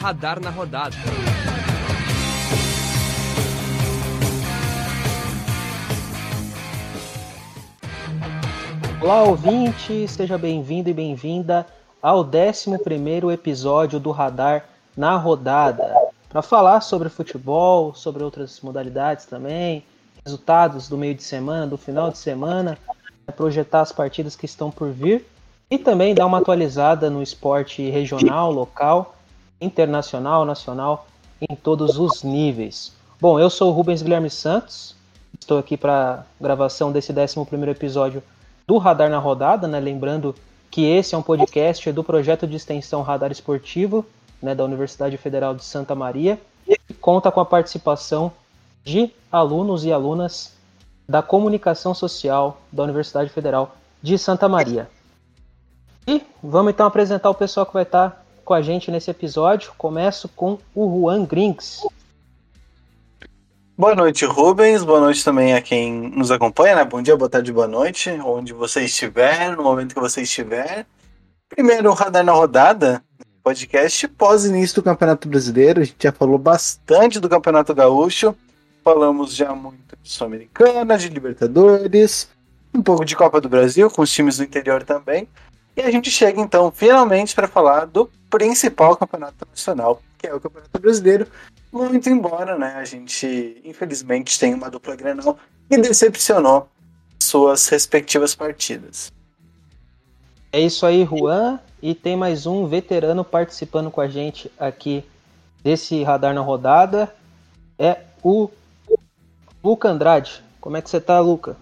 Radar na rodada. Olá, ouvinte, seja bem-vindo e bem-vinda ao 11 episódio do Radar na Rodada. Para falar sobre futebol, sobre outras modalidades também, resultados do meio de semana, do final de semana, projetar as partidas que estão por vir e também dar uma atualizada no esporte regional, local, internacional, nacional, em todos os níveis. Bom, eu sou o Rubens Guilherme Santos, estou aqui para gravação desse 11 episódio do Radar na Rodada, né? lembrando que esse é um podcast do projeto de extensão Radar Esportivo, né, da Universidade Federal de Santa Maria, e conta com a participação de alunos e alunas da comunicação social da Universidade Federal de Santa Maria. E vamos então apresentar o pessoal que vai estar com a gente nesse episódio. Começo com o Juan Grinks. Boa noite, Rubens. Boa noite também a quem nos acompanha, né? Bom dia, boa tarde, boa noite, onde você estiver, no momento que você estiver. Primeiro, o Radar na Rodada, podcast pós-início do Campeonato Brasileiro. A gente já falou bastante do Campeonato Gaúcho. Falamos já muito de Sul-Americana, de Libertadores, um pouco de Copa do Brasil, com os times do interior também. E a gente chega então finalmente para falar do principal campeonato nacional, que é o Campeonato Brasileiro. Muito embora, né, a gente infelizmente tenha uma dupla Grenal que decepcionou suas respectivas partidas. É isso aí, Juan. E tem mais um veterano participando com a gente aqui desse radar na rodada. É o Luca Andrade. Como é que você tá, Luca?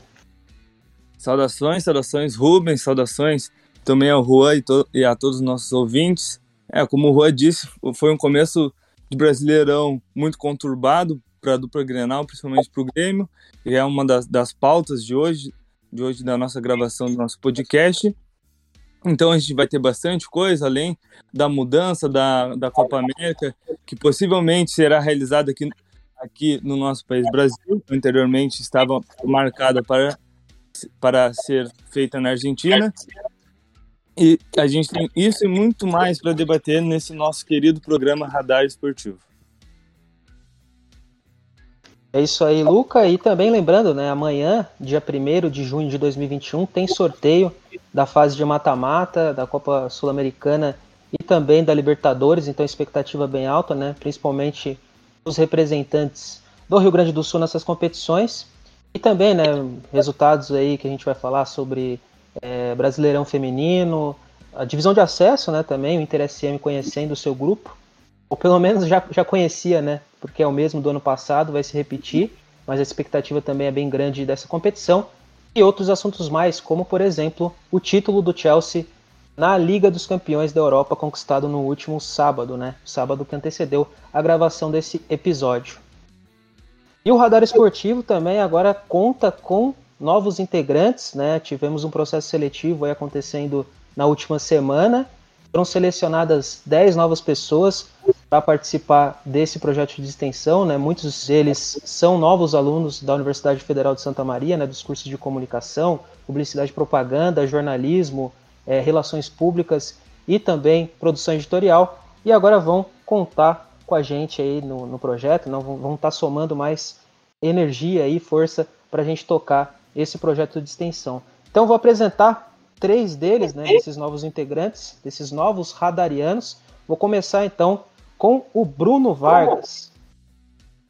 Saudações, saudações, Rubens, saudações também ao Juan e, to e a todos os nossos ouvintes. É, como o Juan disse, foi um começo de Brasileirão muito conturbado para a dupla Grenal, principalmente para o Grêmio, e é uma das, das pautas de hoje, de hoje da nossa gravação do nosso podcast. Então a gente vai ter bastante coisa, além da mudança da, da Copa América, que possivelmente será realizada aqui, aqui no nosso país Brasil, anteriormente estava marcada para, para ser feita na Argentina. E a gente tem isso e muito mais para debater nesse nosso querido programa Radar Esportivo. É isso aí, Luca. E também lembrando, né, amanhã, dia 1 de junho de 2021, tem sorteio da fase de mata-mata da Copa Sul-Americana e também da Libertadores, então expectativa bem alta, né, principalmente os representantes do Rio Grande do Sul nessas competições. E também, né, resultados aí que a gente vai falar sobre é, Brasileirão Feminino, a divisão de acesso, né, também, o Inter SM conhecendo o seu grupo, ou pelo menos já, já conhecia, né, porque é o mesmo do ano passado, vai se repetir, mas a expectativa também é bem grande dessa competição, e outros assuntos mais, como por exemplo, o título do Chelsea na Liga dos Campeões da Europa conquistado no último sábado, né, sábado que antecedeu a gravação desse episódio. E o Radar Esportivo também agora conta com novos integrantes, né? Tivemos um processo seletivo acontecendo na última semana. Foram selecionadas 10 novas pessoas para participar desse projeto de extensão, né? Muitos deles são novos alunos da Universidade Federal de Santa Maria, né? Dos cursos de comunicação, publicidade e propaganda, jornalismo, é, relações públicas e também produção editorial. E agora vão contar com a gente aí no, no projeto, não vão estar tá somando mais energia e força para a gente tocar esse projeto de extensão. Então vou apresentar três deles, né, desses novos integrantes, desses novos radarianos. Vou começar então com o Bruno Vargas.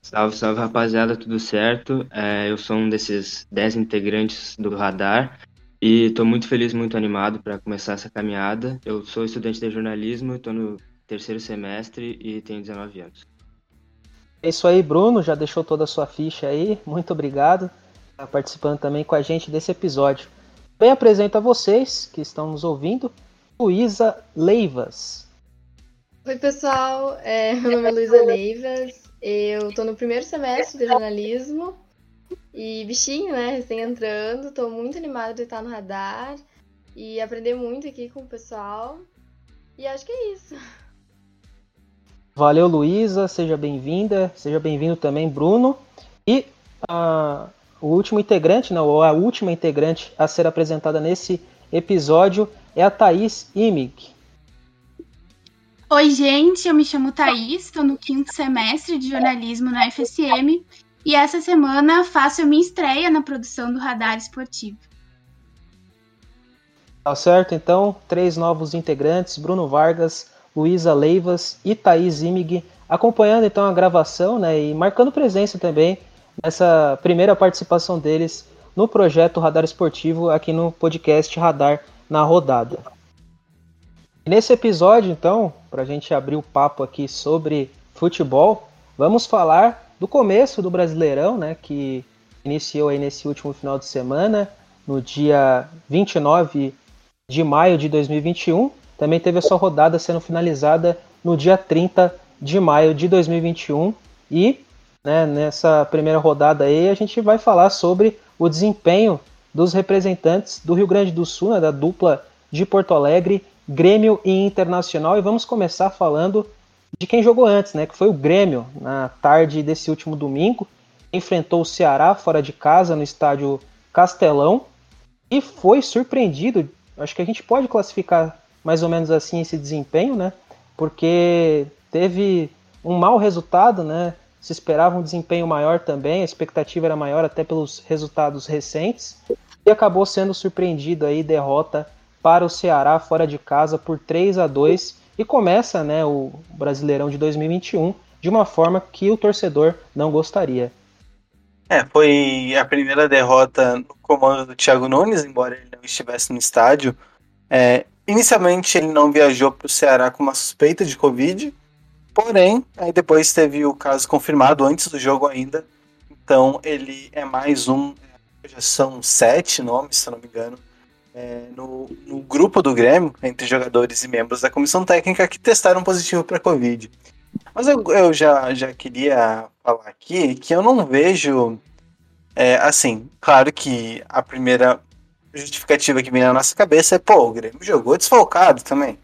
Salve, salve rapaziada, tudo certo? É, eu sou um desses dez integrantes do Radar e estou muito feliz, muito animado para começar essa caminhada. Eu sou estudante de jornalismo, estou no terceiro semestre e tenho 19 anos. É isso aí, Bruno, já deixou toda a sua ficha aí, muito obrigado está participando também com a gente desse episódio. Bem, apresento a vocês que estão nos ouvindo, Luísa Leivas. Oi, pessoal. É, meu nome é Luísa Leivas. Eu estou no primeiro semestre de jornalismo e bichinho, né? Recém entrando. Estou muito animada de estar no radar e aprender muito aqui com o pessoal. E acho que é isso. Valeu, Luísa. Seja bem-vinda. Seja bem-vindo também, Bruno. E a o último integrante, não, ou a última integrante a ser apresentada nesse episódio é a Thaís Imig. Oi, gente, eu me chamo Thaís, estou no quinto semestre de jornalismo na FSM e essa semana faço a minha estreia na produção do Radar Esportivo. Tá certo, então, três novos integrantes, Bruno Vargas, Luísa Leivas e Thaís Imig, acompanhando então a gravação né, e marcando presença também nessa primeira participação deles no projeto Radar Esportivo aqui no podcast Radar na Rodada. Nesse episódio, então, para a gente abrir o papo aqui sobre futebol, vamos falar do começo do Brasileirão, né, que iniciou aí nesse último final de semana, no dia 29 de maio de 2021. Também teve a sua rodada sendo finalizada no dia 30 de maio de 2021. E né, nessa primeira rodada aí a gente vai falar sobre o desempenho dos representantes do Rio Grande do Sul, né, da dupla de Porto Alegre, Grêmio e Internacional. E vamos começar falando de quem jogou antes, né, que foi o Grêmio, na tarde desse último domingo. Enfrentou o Ceará fora de casa no estádio Castelão e foi surpreendido. Acho que a gente pode classificar mais ou menos assim esse desempenho, né? Porque teve um mau resultado, né? Se esperava um desempenho maior também, a expectativa era maior até pelos resultados recentes e acabou sendo surpreendido aí derrota para o Ceará fora de casa por 3 a 2 e começa, né, o Brasileirão de 2021 de uma forma que o torcedor não gostaria. É, foi a primeira derrota no comando do Thiago Nunes, embora ele não estivesse no estádio. É, inicialmente ele não viajou para o Ceará com uma suspeita de Covid, porém, aí depois teve o caso confirmado antes do jogo ainda. Então ele é mais um, já são sete nomes, se não me engano, é, no, no, grupo do Grêmio, entre jogadores e membros da comissão técnica, que testaram positivo para Covid. Mas eu, eu, já, já queria falar aqui que eu não vejo. É, assim, claro que a primeira justificativa que vem na nossa cabeça é, pô, o Grêmio jogou desfalcado também.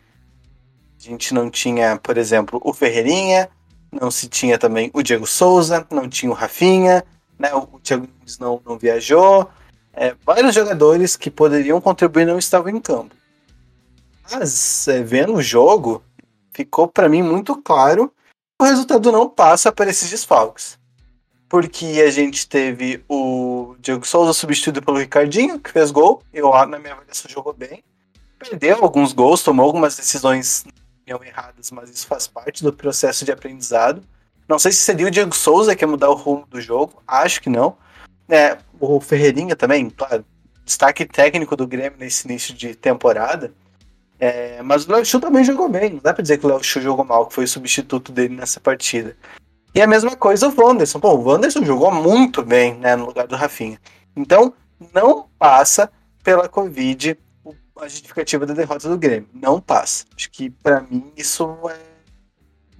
A gente não tinha, por exemplo, o Ferreirinha, não se tinha também o Diego Souza, não tinha o Rafinha, né? O Thiago não, não viajou. É, vários jogadores que poderiam contribuir não estavam em campo. Mas, é, vendo o jogo, ficou para mim muito claro que o resultado não passa por esses desfalques. Porque a gente teve o Diego Souza substituído pelo Ricardinho, que fez gol. Eu, na minha avaliação, jogou bem. Perdeu alguns gols, tomou algumas decisões erradas, mas isso faz parte do processo de aprendizado. Não sei se seria o Diego Souza que ia mudar o rumo do jogo, acho que não. É, o Ferreirinha também, claro, destaque técnico do Grêmio nesse início de temporada. É, mas o Léo Chu também jogou bem. Não dá pra dizer que o Léo Chu jogou mal, que foi o substituto dele nessa partida. E a mesma coisa o Wanderson. Pô, o Wanderson jogou muito bem né, no lugar do Rafinha. Então, não passa pela Covid a justificativa da derrota do Grêmio. Não passa. Acho que para mim isso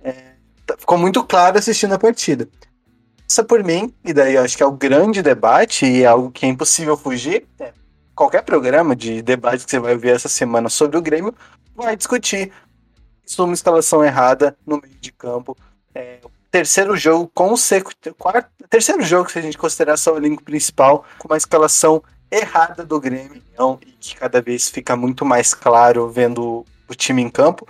é, é, ficou muito claro assistindo a partida passa por mim, e daí eu acho que é o grande debate e é algo que é impossível fugir. É, qualquer programa de debate que você vai ver essa semana sobre o Grêmio vai discutir sobre uma escalação errada no meio de campo. É, terceiro jogo consecutivo, quarto, terceiro jogo se a gente considerar só o elenco principal, com uma escalação errada do Grêmio, e que cada vez fica muito mais claro vendo o time em campo,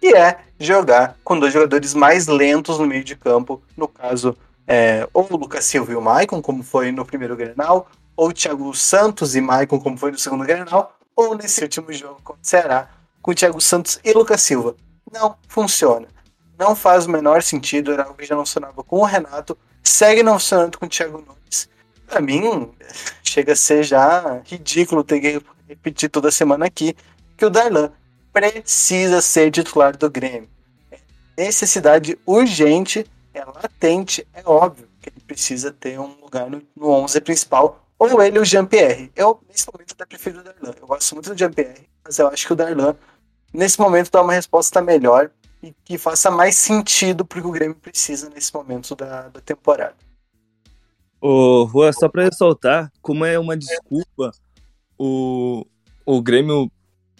e é jogar com dois jogadores mais lentos no meio de campo, no caso é, ou o Lucas Silva e o Maicon, como foi no primeiro Grenal, ou o Thiago Santos e Maicon, como foi no segundo Grenal, ou nesse último jogo contra o com Thiago Santos e Lucas Silva. Não funciona. Não faz o menor sentido, era algo que já não funcionava com o Renato, segue não funcionando com o Thiago Nunes. Pra mim, chega a ser já ridículo ter que repetir toda semana aqui que o Darlan precisa ser titular do Grêmio. É necessidade urgente é latente, é óbvio que ele precisa ter um lugar no, no 11 principal, ou ele o Jean-Pierre. Eu, nesse momento, até prefiro o Darlan. Eu gosto muito do Jean-Pierre, mas eu acho que o Darlan, nesse momento, dá uma resposta melhor e que faça mais sentido porque o Grêmio precisa nesse momento da, da temporada. Ô, Rua, só para ressaltar, como é uma desculpa o, o Grêmio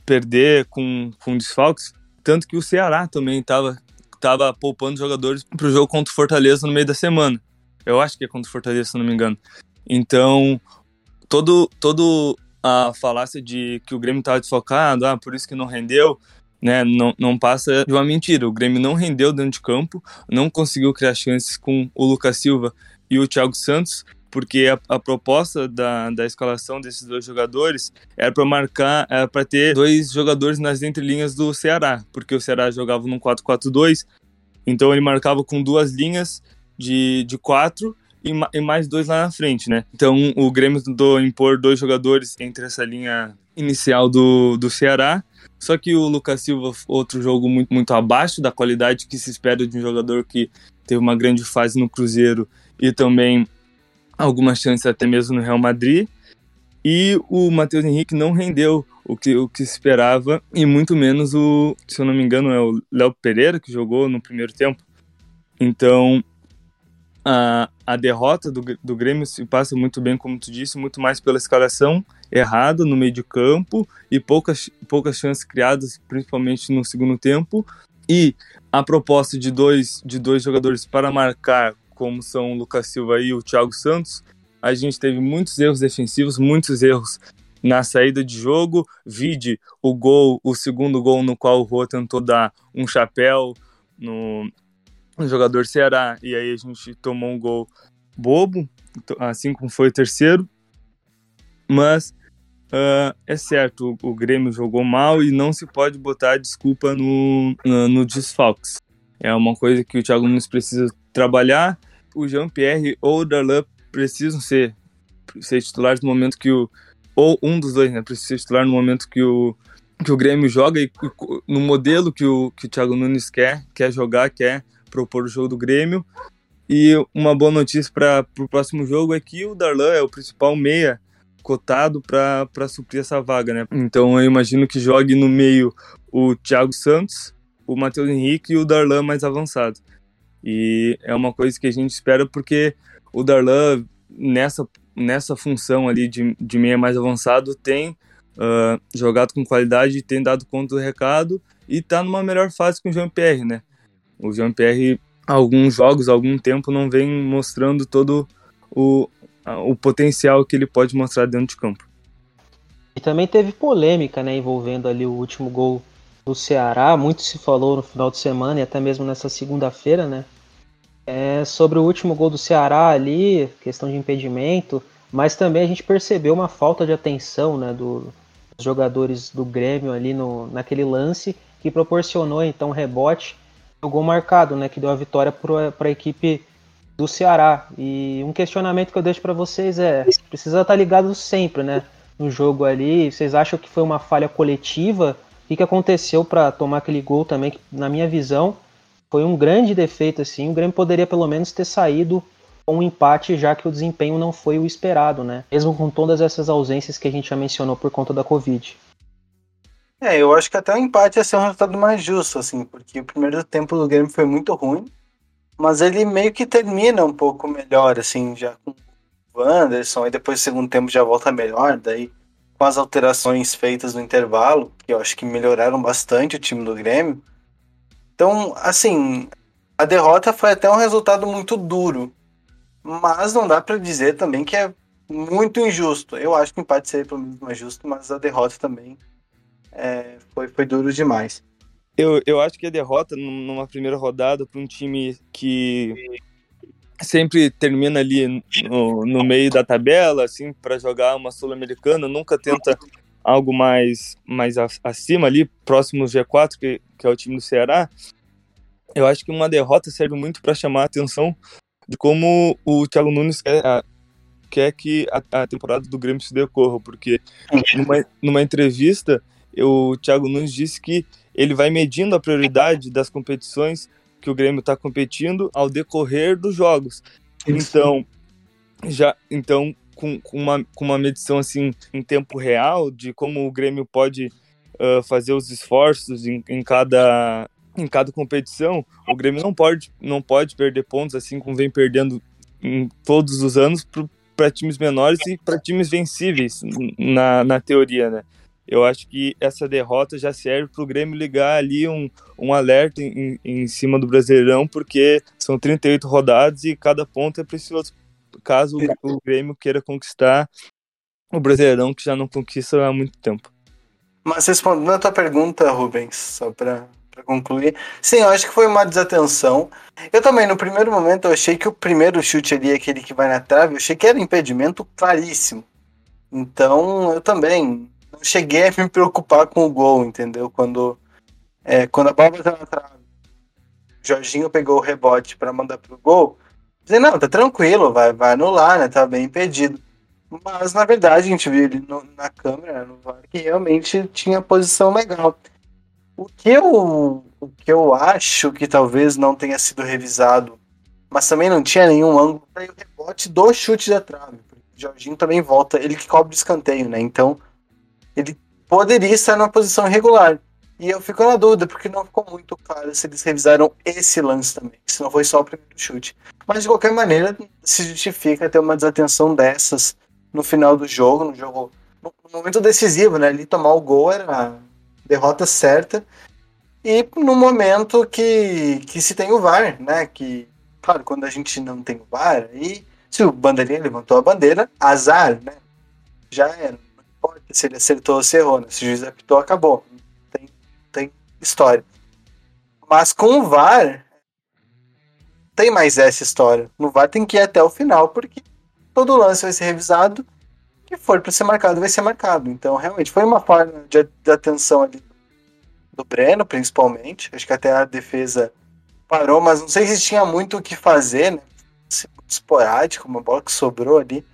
perder com, com desfalques, tanto que o Ceará também estava tava poupando jogadores pro jogo contra o Fortaleza no meio da semana. Eu acho que é contra o Fortaleza, se não me engano. Então, todo, todo a falácia de que o Grêmio estava desfocado, ah, por isso que não rendeu, né? Não, não passa de uma mentira. O Grêmio não rendeu dentro de campo, não conseguiu criar chances com o Lucas Silva e o Thiago Santos, porque a, a proposta da, da escalação desses dois jogadores era para marcar, para ter dois jogadores nas entrelinhas do Ceará, porque o Ceará jogava num 4-4-2, então ele marcava com duas linhas de, de quatro e, e, mais dois lá na frente, né? Então o Grêmio tentou impor dois jogadores entre essa linha inicial do, do Ceará. Só que o Lucas Silva, outro jogo muito, muito abaixo da qualidade que se espera de um jogador que teve uma grande fase no Cruzeiro e também algumas chances até mesmo no Real Madrid. E o Matheus Henrique não rendeu o que, o que se esperava, e muito menos o, se eu não me engano, é o Léo Pereira que jogou no primeiro tempo. Então, a, a derrota do, do Grêmio se passa muito bem, como tu disse, muito mais pela escalação errada no meio de campo e poucas, poucas chances criadas, principalmente no segundo tempo. E a proposta de dois, de dois jogadores para marcar, como são o Lucas Silva e o Thiago Santos, a gente teve muitos erros defensivos, muitos erros na saída de jogo. Vide o gol, o segundo gol no qual o Rô tentou dar um chapéu no, um jogador Ceará, e aí a gente tomou um gol bobo, assim como foi o terceiro. Mas uh, é certo, o, o, Grêmio jogou mal e não se pode botar desculpa no, no, no desfalques. É uma coisa que o Thiago Nunes precisa trabalhar. O Jean-Pierre ou o Darlan precisam ser, ser titulares no momento que o. Ou um dos dois, né? Precisa ser titular no momento que o, que o Grêmio joga e no modelo que o, que o Thiago Nunes quer, quer jogar, quer propor o jogo do Grêmio. E uma boa notícia para o próximo jogo é que o Darlan é o principal meia cotado para suprir essa vaga, né? Então eu imagino que jogue no meio o Thiago Santos, o Matheus Henrique e o Darlan mais avançado. E é uma coisa que a gente espera porque o Darlan, nessa, nessa função ali de, de meia mais avançado, tem uh, jogado com qualidade, tem dado conta do recado e está numa melhor fase que o Jean-Pierre, né? O Jean-Pierre, alguns jogos, algum tempo, não vem mostrando todo o, o potencial que ele pode mostrar dentro de campo. E também teve polêmica, né, envolvendo ali o último gol do Ceará. Muito se falou no final de semana e até mesmo nessa segunda-feira, né? É sobre o último gol do Ceará ali, questão de impedimento, mas também a gente percebeu uma falta de atenção, né, do, dos jogadores do Grêmio ali no, naquele lance que proporcionou então rebote o gol marcado, né, que deu a vitória para a equipe do Ceará. E um questionamento que eu deixo para vocês é: precisa estar tá ligado sempre, né, no jogo ali. Vocês acham que foi uma falha coletiva? O que, aconteceu para tomar aquele gol também? Que, na minha visão, foi um grande defeito assim. O Grêmio poderia pelo menos ter saído com um empate, já que o desempenho não foi o esperado, né? Mesmo com todas essas ausências que a gente já mencionou por conta da Covid. É, eu acho que até o empate ia ser um resultado mais justo, assim, porque o primeiro tempo do Grêmio foi muito ruim, mas ele meio que termina um pouco melhor, assim, já com o Anderson, e depois o segundo tempo já volta melhor, daí com as alterações feitas no intervalo, que eu acho que melhoraram bastante o time do Grêmio. Então, assim, a derrota foi até um resultado muito duro, mas não dá para dizer também que é muito injusto. Eu acho que o empate seria pelo menos mais justo, mas a derrota também é, foi, foi duro demais. Eu, eu acho que a derrota numa primeira rodada para um time que sempre termina ali no, no meio da tabela, assim, para jogar uma Sul-Americana, nunca tenta algo mais, mais acima ali, próximo ao G4, que, que é o time do Ceará. Eu acho que uma derrota serve muito para chamar a atenção de como o Thiago Nunes quer, quer que a, a temporada do Grêmio se decorra, porque numa, numa entrevista o Thiago Nunes disse que ele vai medindo a prioridade das competições que o Grêmio está competindo ao decorrer dos jogos. Então, já então com, com, uma, com uma medição assim em tempo real de como o Grêmio pode uh, fazer os esforços em, em, cada em cada competição, o Grêmio não pode não pode perder pontos assim como vem perdendo em todos os anos para times menores e para times vencíveis na, na teoria, né? Eu acho que essa derrota já serve para o Grêmio ligar ali um, um alerta em, em cima do Brasileirão, porque são 38 rodadas e cada ponto é precioso caso o, Grêmio queira conquistar o Brasileirão que já não conquista há muito tempo. Mas respondendo a tua pergunta, Rubens, só para concluir, sim, eu acho que foi uma desatenção. Eu também, no primeiro momento, eu achei que o primeiro chute ali, aquele que vai na trave, eu achei que era impedimento claríssimo. Então, eu também não cheguei a me preocupar com o gol, entendeu? Quando, é, quando a bola bateu na trave, o Jorginho pegou o rebote para mandar pro gol, dizendo, não, tá tranquilo, vai, vai anular, né? Tá bem impedido. Mas na verdade a gente viu ele no, na câmera, no que realmente tinha posição legal. O que, eu, o que eu acho que talvez não tenha sido revisado, mas também não tinha nenhum ângulo para o rebote do chute da trave. Jorginho também volta, ele que cobre o escanteio, né? Então ele poderia estar numa posição irregular. E eu fico na dúvida, porque não ficou muito claro se eles revisaram esse lance também, se não foi só o primeiro chute. Mas de qualquer maneira, se justifica ter uma desatenção dessas no final do jogo, no jogo. No momento decisivo, né? Ali tomar o gol era a derrota certa. E no momento que, que se tem o VAR, né? Que, claro, quando a gente não tem o VAR, e se o bandeirinha levantou a bandeira, azar, né? Já era. Se ele acertou ou se errou, né? Se o juiz apitou, acabou. Tem, tem história. Mas com o VAR, tem mais essa história. No VAR tem que ir até o final, porque todo lance vai ser revisado. que for para ser marcado, vai ser marcado. Então, realmente, foi uma forma de, de atenção ali do Breno, principalmente. Acho que até a defesa parou, mas não sei se tinha muito o que fazer, né? Esporádico, uma bola que sobrou ali.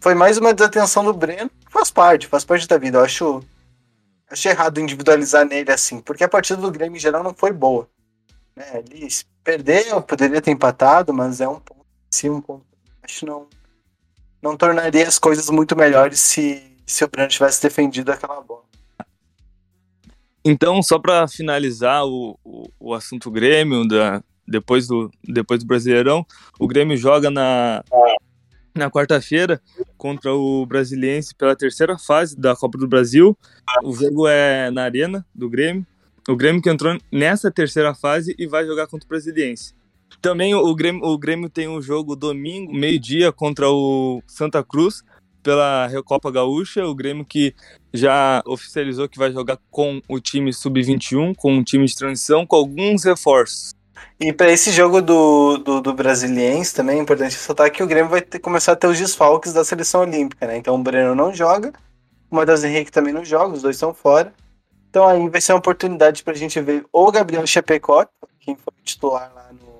Foi mais uma desatenção do Breno. Faz parte, faz parte da vida. Eu acho, acho errado individualizar nele assim, porque a partida do Grêmio em geral não foi boa. Né? Ele perdeu, poderia ter empatado, mas é um ponto sim, um ponto. Acho não não tornaria as coisas muito melhores se, se o Breno tivesse defendido aquela bola. Então, só para finalizar o, o, o, assunto Grêmio, da, depois, do, depois do Brasileirão, o Grêmio joga na, na quarta-feira contra o Brasiliense pela terceira fase da Copa do Brasil. O jogo é na Arena do Grêmio. O Grêmio que entrou nessa terceira fase e vai jogar contra o Brasiliense. Também o Grêmio, o Grêmio tem um jogo domingo, meio-dia, contra o Santa Cruz, pela Recopa Gaúcha. O Grêmio que já oficializou que vai jogar com o time sub-21, com um time de transição, com alguns reforços. E para esse jogo do, do, do, Brasiliense também é importante ressaltar que o Grêmio vai ter, começar a ter os desfalques da seleção olímpica, né? Então o Breno não joga, o Matheus Henrique também não joga, os dois estão fora. Então aí vai ser uma oportunidade para a gente ver o Gabriel Chapecó, quem foi titular lá no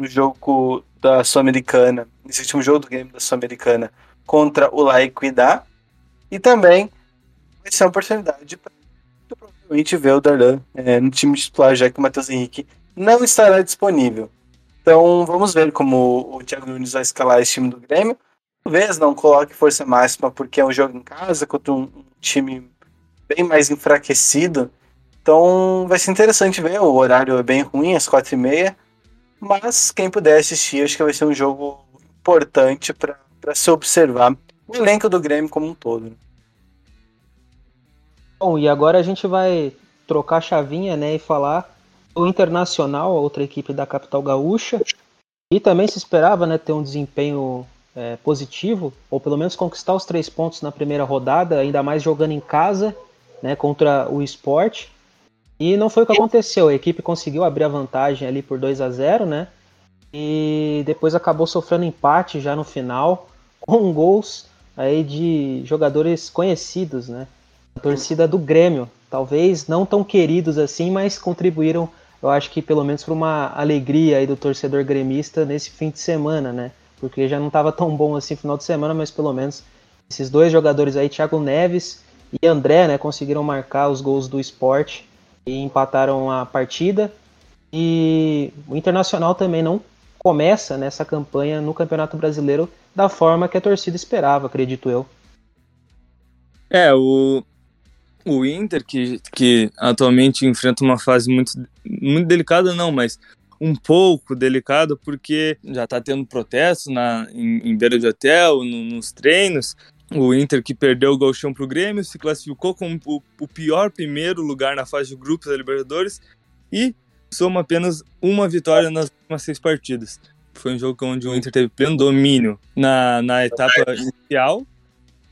no jogo da Sul-Americana, nesse último jogo do game da Sul-Americana, contra o La Equidad. E também vai ser uma oportunidade para provavelmente ver o Darlan é, no time titular, já que o Matheus Henrique não estará disponível. Então vamos ver como o Thiago Nunes vai escalar esse time do Grêmio. Talvez não coloque força máxima porque é um jogo em casa contra um, time bem mais enfraquecido. Então vai ser interessante ver. O horário é bem ruim, às quatro e meia. Mas quem puder assistir, acho que vai ser um jogo importante para se observar o elenco do Grêmio como um todo. Bom, e agora a gente vai trocar a chavinha né, e falar do Internacional, outra equipe da capital gaúcha. E também se esperava né, ter um desempenho é, positivo, ou pelo menos conquistar os três pontos na primeira rodada, ainda mais jogando em casa né, contra o esporte. E não foi o que aconteceu. A equipe conseguiu abrir a vantagem ali por 2 a 0 né? E depois acabou sofrendo empate já no final, com gols aí de jogadores conhecidos, né? A torcida do Grêmio. Talvez não tão queridos assim, mas contribuíram, eu acho que pelo menos para uma alegria aí do torcedor gremista nesse fim de semana, né? Porque já não estava tão bom assim final de semana, mas pelo menos esses dois jogadores aí, Thiago Neves e André, né, conseguiram marcar os gols do esporte e empataram a partida. E o Internacional também não começa nessa campanha no Campeonato Brasileiro da forma que a torcida esperava, acredito eu. É, o, o Inter, que, que atualmente enfrenta uma fase muito, muito delicada, não, mas um pouco delicada, porque já está tendo protestos na, em, em beira de hotel, no, nos treinos, o Inter que perdeu o Gauchão para o Grêmio, se classificou como o, o pior primeiro lugar na fase de grupos da Libertadores e soma apenas uma vitória nas últimas seis partidas. Foi um jogo onde o Inter teve pleno domínio na, na etapa inicial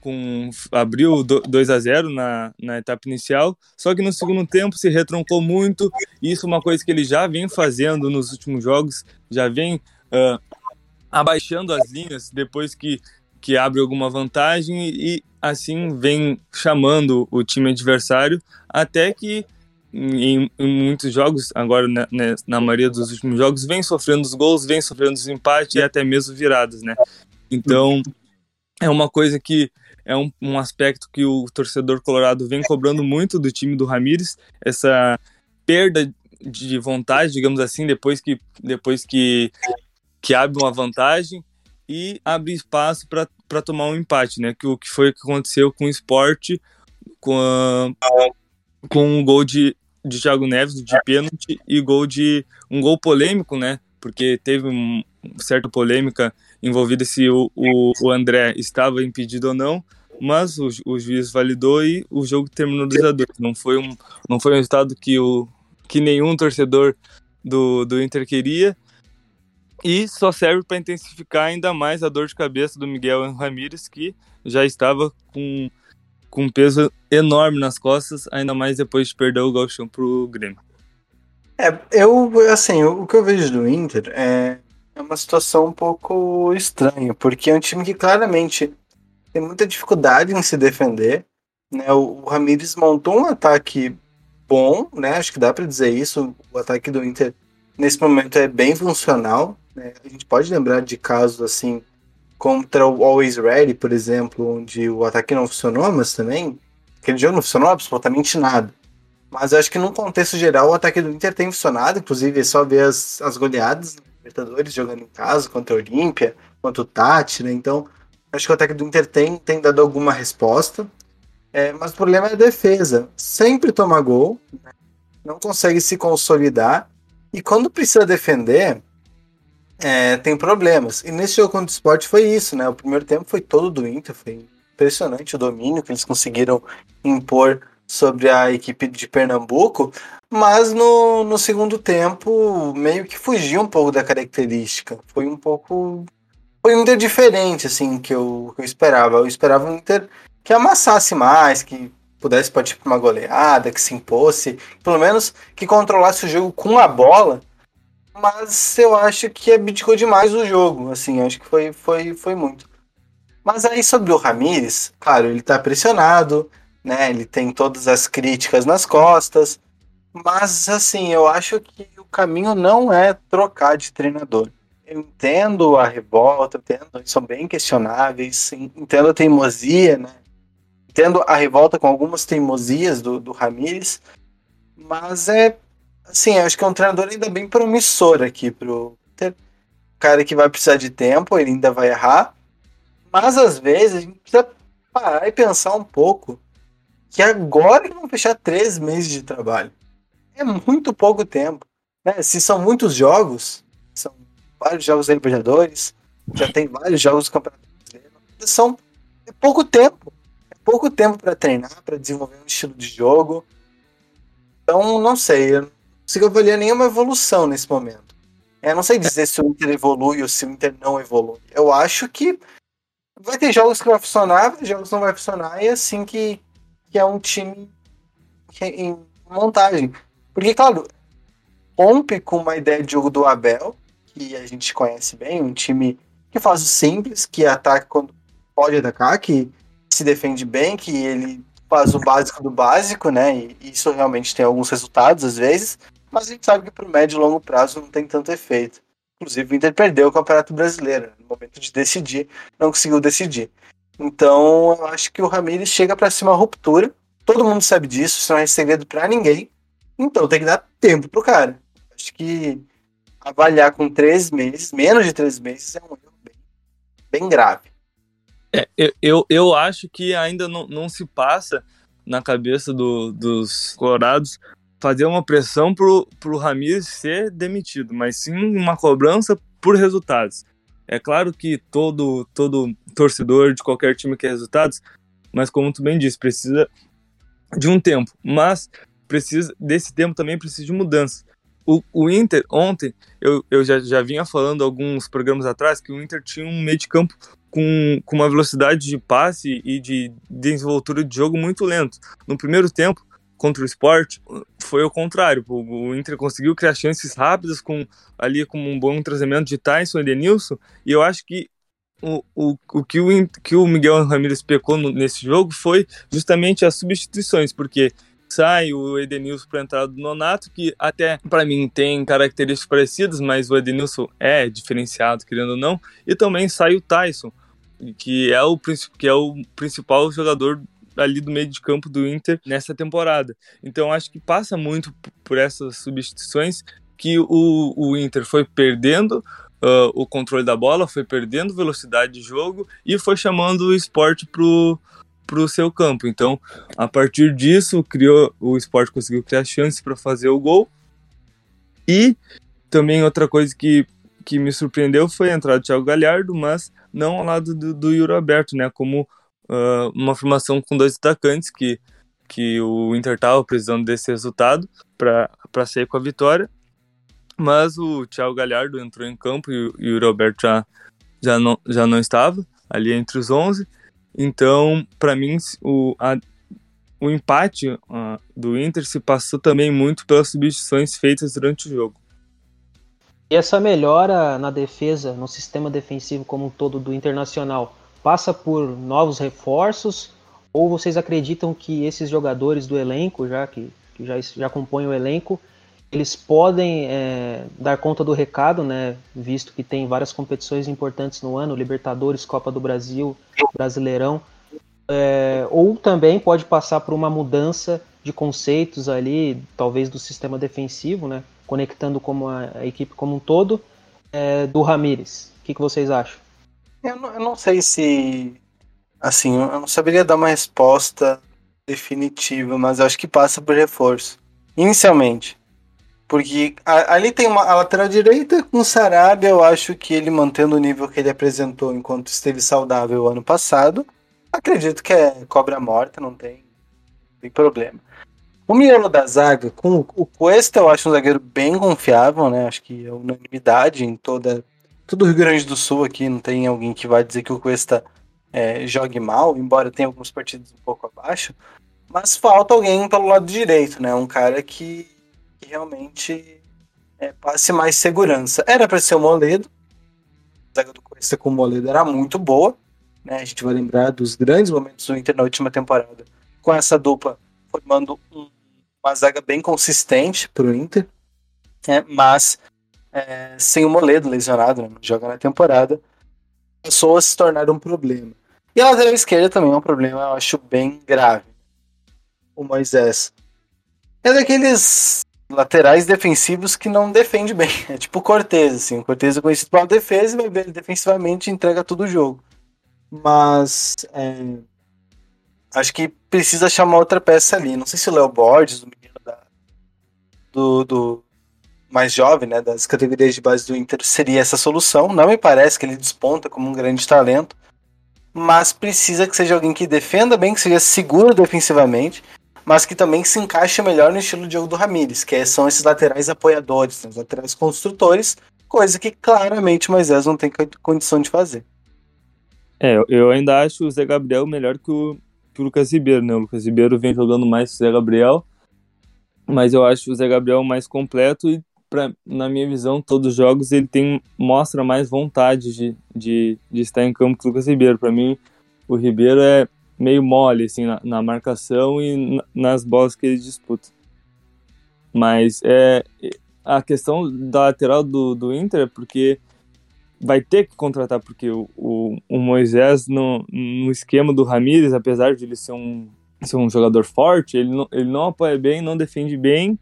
com abriu 2 a 0 na, na etapa inicial, só que no segundo tempo se retroncou muito. E isso é uma coisa que ele já vem fazendo nos últimos jogos, já vem uh, abaixando as linhas depois que, que abre alguma vantagem e assim vem chamando o time adversário até que em, em muitos jogos, agora na, na, maioria dos últimos jogos, vem sofrendo os gols, vem sofrendo os empates e até mesmo viradas, né? Então é uma coisa que é um, um aspecto que o torcedor colorado vem cobrando muito do time do Ramires, essa perda de vontade, digamos assim, depois que depois que que abre uma vantagem e abre espaço para tomar um empate, né? Que o que foi que aconteceu com o esporte, com, a, com um gol de, de Thiago Neves de pênalti e gol de um gol polêmico, né? Porque teve uma certa polêmica envolvida se o, o, o André estava impedido ou não, mas o, o juiz validou e o jogo terminou 2 a 2. Não foi um não foi um resultado que o que nenhum torcedor do, do Inter queria e só serve para intensificar ainda mais a dor de cabeça do Miguel Ramírez, que já estava com, com um peso enorme nas costas, ainda mais depois de perder o Galchão para o Grêmio. É, eu, assim, o que eu vejo do Inter é, é uma situação um pouco estranha, porque é um time que claramente tem muita dificuldade em se defender. Né? O, o Ramires montou um ataque bom, né? Acho que dá para dizer isso. O ataque do Inter nesse momento é bem funcional. Né? A gente pode lembrar de casos assim contra o Always Ready, por exemplo, onde o ataque não funcionou, mas também aquele jogo não funcionou absolutamente nada. Mas acho que num contexto geral o ataque do Inter tem funcionado, inclusive é só ver as, as goleadas Libertadores jogando em casa contra a Olímpia, contra o Tati, né? Então acho que o ataque do Inter tem, tem dado alguma resposta. É, mas o problema é a defesa. Sempre toma gol, né? não consegue se consolidar. E quando precisa defender, é, tem problemas. E nesse jogo contra o esporte foi isso, né? O primeiro tempo foi todo do Inter, foi impressionante o domínio que eles conseguiram impor sobre a equipe de Pernambuco, mas no, no segundo tempo meio que fugiu um pouco da característica. Foi um pouco. Foi um Inter diferente, assim, que eu, que eu esperava. Eu esperava um Inter que amassasse mais, que pudesse partir para uma goleada, que se impôsse, pelo menos que controlasse o jogo com a bola mas eu acho que abdicou demais o jogo, assim, acho que foi, foi, foi muito. Mas aí sobre o Ramires, claro, ele tá pressionado, né, ele tem todas as críticas nas costas, mas assim, eu acho que o caminho não é trocar de treinador. Eu entendo a revolta, entendo, são bem questionáveis, entendo a teimosia, né, entendo a revolta com algumas teimosias do, do Ramires, mas é Sim, acho que é um treinador ainda bem promissor aqui pro Inter. Cara que vai precisar de tempo, ele ainda vai errar. Mas às vezes a gente precisa parar e pensar um pouco que agora que vão fechar três meses de trabalho. É muito pouco tempo. Né? Se são muitos jogos, vários jogos da Libertadores, já tem vários jogos do Campeonato Brasileiro, são é pouco tempo. É pouco tempo para treinar, para desenvolver um estilo de jogo. Então, não sei, eu consigo avaliar nenhuma evolução nesse momento. Eu não sei dizer se o Inter evolui ou se o Inter não evolui. Eu acho que vai ter jogos que vai funcionar, jogos que não vai funcionar, e é assim que, que é um time é em montagem. Porque, claro, rompe com uma ideia de jogo do Abel, que a gente conhece bem, um time que faz o simples, que ataca quando pode atacar, que se defende bem, que ele faz o básico do básico, né? E isso realmente tem alguns resultados às vezes mas a gente sabe que para o médio e longo prazo não tem tanto efeito. Inclusive, o Inter perdeu o Campeonato Brasileiro. No momento de decidir, não conseguiu decidir. Então, eu acho que o Ramires chega para ser uma ruptura. Todo mundo sabe disso, isso não é segredo para ninguém. Então, tem que dar tempo pro cara. Acho que avaliar com três meses, menos de três meses, é um erro bem, bem grave. É, eu, eu acho que ainda não, não se passa na cabeça do, dos colorados fazer uma pressão pro, pro Ramires ser demitido, mas sim uma cobrança por resultados. É claro que todo, todo torcedor de qualquer time quer resultados, mas como tu bem disse, precisa de um tempo. Mas precisa desse tempo também precisa de mudança. O, o Inter, ontem, eu, eu já, já vinha falando alguns programas atrás que o Inter tinha um meio de campo com, com uma velocidade de passe e de desenvoltura de jogo muito lento. No primeiro tempo, contra o Sport, foi o contrário. O, Inter conseguiu criar chances rápidas com ali com um bom trazimento de Tyson e Denilson, e eu acho que o, o, o, que, o que o Miguel Ramírez pecou no, nesse jogo foi justamente as substituições, porque sai o Edenilson para entrada do Nonato, que até para mim tem características parecidas, mas o Edenilson é diferenciado, querendo ou não, e também sai o Tyson, que é o, que é o principal jogador ali do meio de campo do Inter nessa temporada. Então acho que passa muito por essas substituições que o, o Inter foi perdendo uh, o controle da bola, foi perdendo velocidade de jogo e foi chamando o esporte pro para o seu campo. Então, a partir disso, criou o esporte conseguiu criar chances para fazer o gol. E também outra coisa que, que me surpreendeu foi a entrada do Thiago Galhardo, mas não ao lado do, do Yuri Aberto, né? Como uh, uma formação com dois atacantes que, que o Inter estava precisando desse resultado para sair com a vitória. Mas o Thiago Galhardo entrou em campo e o Yuri Alberto já, já, não, já não estava ali entre os 11. Então, para mim, o, a, o empate do Inter se passou também muito pelas substituições feitas durante o jogo. E essa melhora na defesa, no sistema defensivo como um todo do Internacional, passa por novos reforços? Ou vocês acreditam que esses jogadores do elenco, já que, que já, já compõem o elenco, eles podem é, dar conta do recado, né? Visto que tem várias competições importantes no ano, Libertadores, Copa do Brasil, Brasileirão. É, ou também pode passar por uma mudança de conceitos ali, talvez do sistema defensivo, né? Conectando como a, a equipe como um todo, é, do Ramires. O que, que vocês acham? Eu não, eu não sei se. Assim, eu não saberia dar uma resposta definitiva, mas eu acho que passa por reforço. Inicialmente, porque a, ali tem uma a lateral direita com o Sarabia, eu acho que ele mantendo o nível que ele apresentou enquanto esteve saudável ano passado, acredito que é cobra morta, não tem, tem problema. O miolo da zaga, com o Cuesta, eu acho um zagueiro bem confiável, né? Acho que é unanimidade em toda todo o Rio Grande do Sul aqui, não tem alguém que vai dizer que o Cuesta é, jogue mal, embora tenha alguns partidos um pouco abaixo. Mas falta alguém pelo lado direito, né? Um cara que realmente é, passe mais segurança. Era para ser o Moledo, a zaga do Cuesta com o Moledo era muito boa, né? A gente vai lembrar dos grandes momentos do Inter na última temporada, com essa dupla formando um, uma zaga bem consistente para o Inter, né? mas é, sem o Moledo lesionado, né? joga na temporada, passou a se tornar um problema. E a lateral esquerda também é um problema, eu acho, bem grave. O Moisés é daqueles laterais defensivos que não defende bem. É tipo o Cortez, assim. O Cortez é conhecido pela defesa e vai ver defensivamente entrega todo o jogo. Mas é, acho que precisa chamar outra peça ali. Não sei se o Léo Borges, o menino da, do, do mais jovem, né, das categorias de base do Inter, seria essa solução. Não me parece que ele desponta como um grande talento, mas precisa que seja alguém que defenda bem, que seja seguro defensivamente mas que também se encaixa melhor no estilo de jogo do Ramires, que é, são esses laterais apoiadores, né, os laterais construtores, coisa que claramente o Moisés não tem condição de fazer. É, eu ainda acho o Zé Gabriel melhor que o, que o Lucas Ribeiro, né? O Lucas Ribeiro vem jogando mais que o Zé Gabriel, mas eu acho o Zé Gabriel mais completo e, pra, na minha visão, todos os jogos ele tem mostra mais vontade de, de, de estar em campo que o Lucas Ribeiro. Para mim, o Ribeiro é meio mole assim na, na marcação e nas bolas que ele disputa. Mas é a questão da lateral do, do Inter é porque vai ter que contratar porque o, o, o Moisés no, no esquema do Ramires, apesar de ele ser um ser um jogador forte, ele não, ele não apoia bem, não defende bem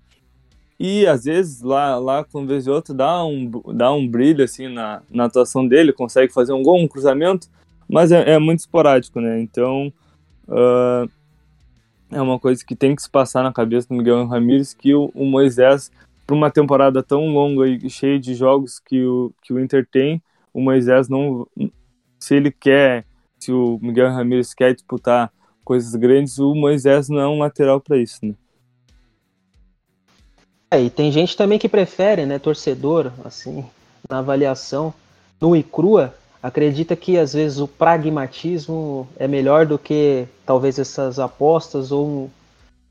e às vezes lá, lá com vez de outra dá um, dá um brilho assim na, na atuação dele, consegue fazer um gol, um cruzamento, mas é, é muito esporádico, né? Então uh, é uma coisa que tem que se passar na cabeça do Miguel Ramírez que o, o Moisés, para uma temporada tão longa e cheia de jogos que o, que o Inter tem, o Moisés não. Se ele quer, se o Miguel Ramírez quer disputar coisas grandes, o Moisés não é um lateral para isso, né? É, e tem gente também que prefere, né, torcedor, assim, na avaliação, no e crua, acredita que às vezes o pragmatismo é melhor do que talvez essas apostas ou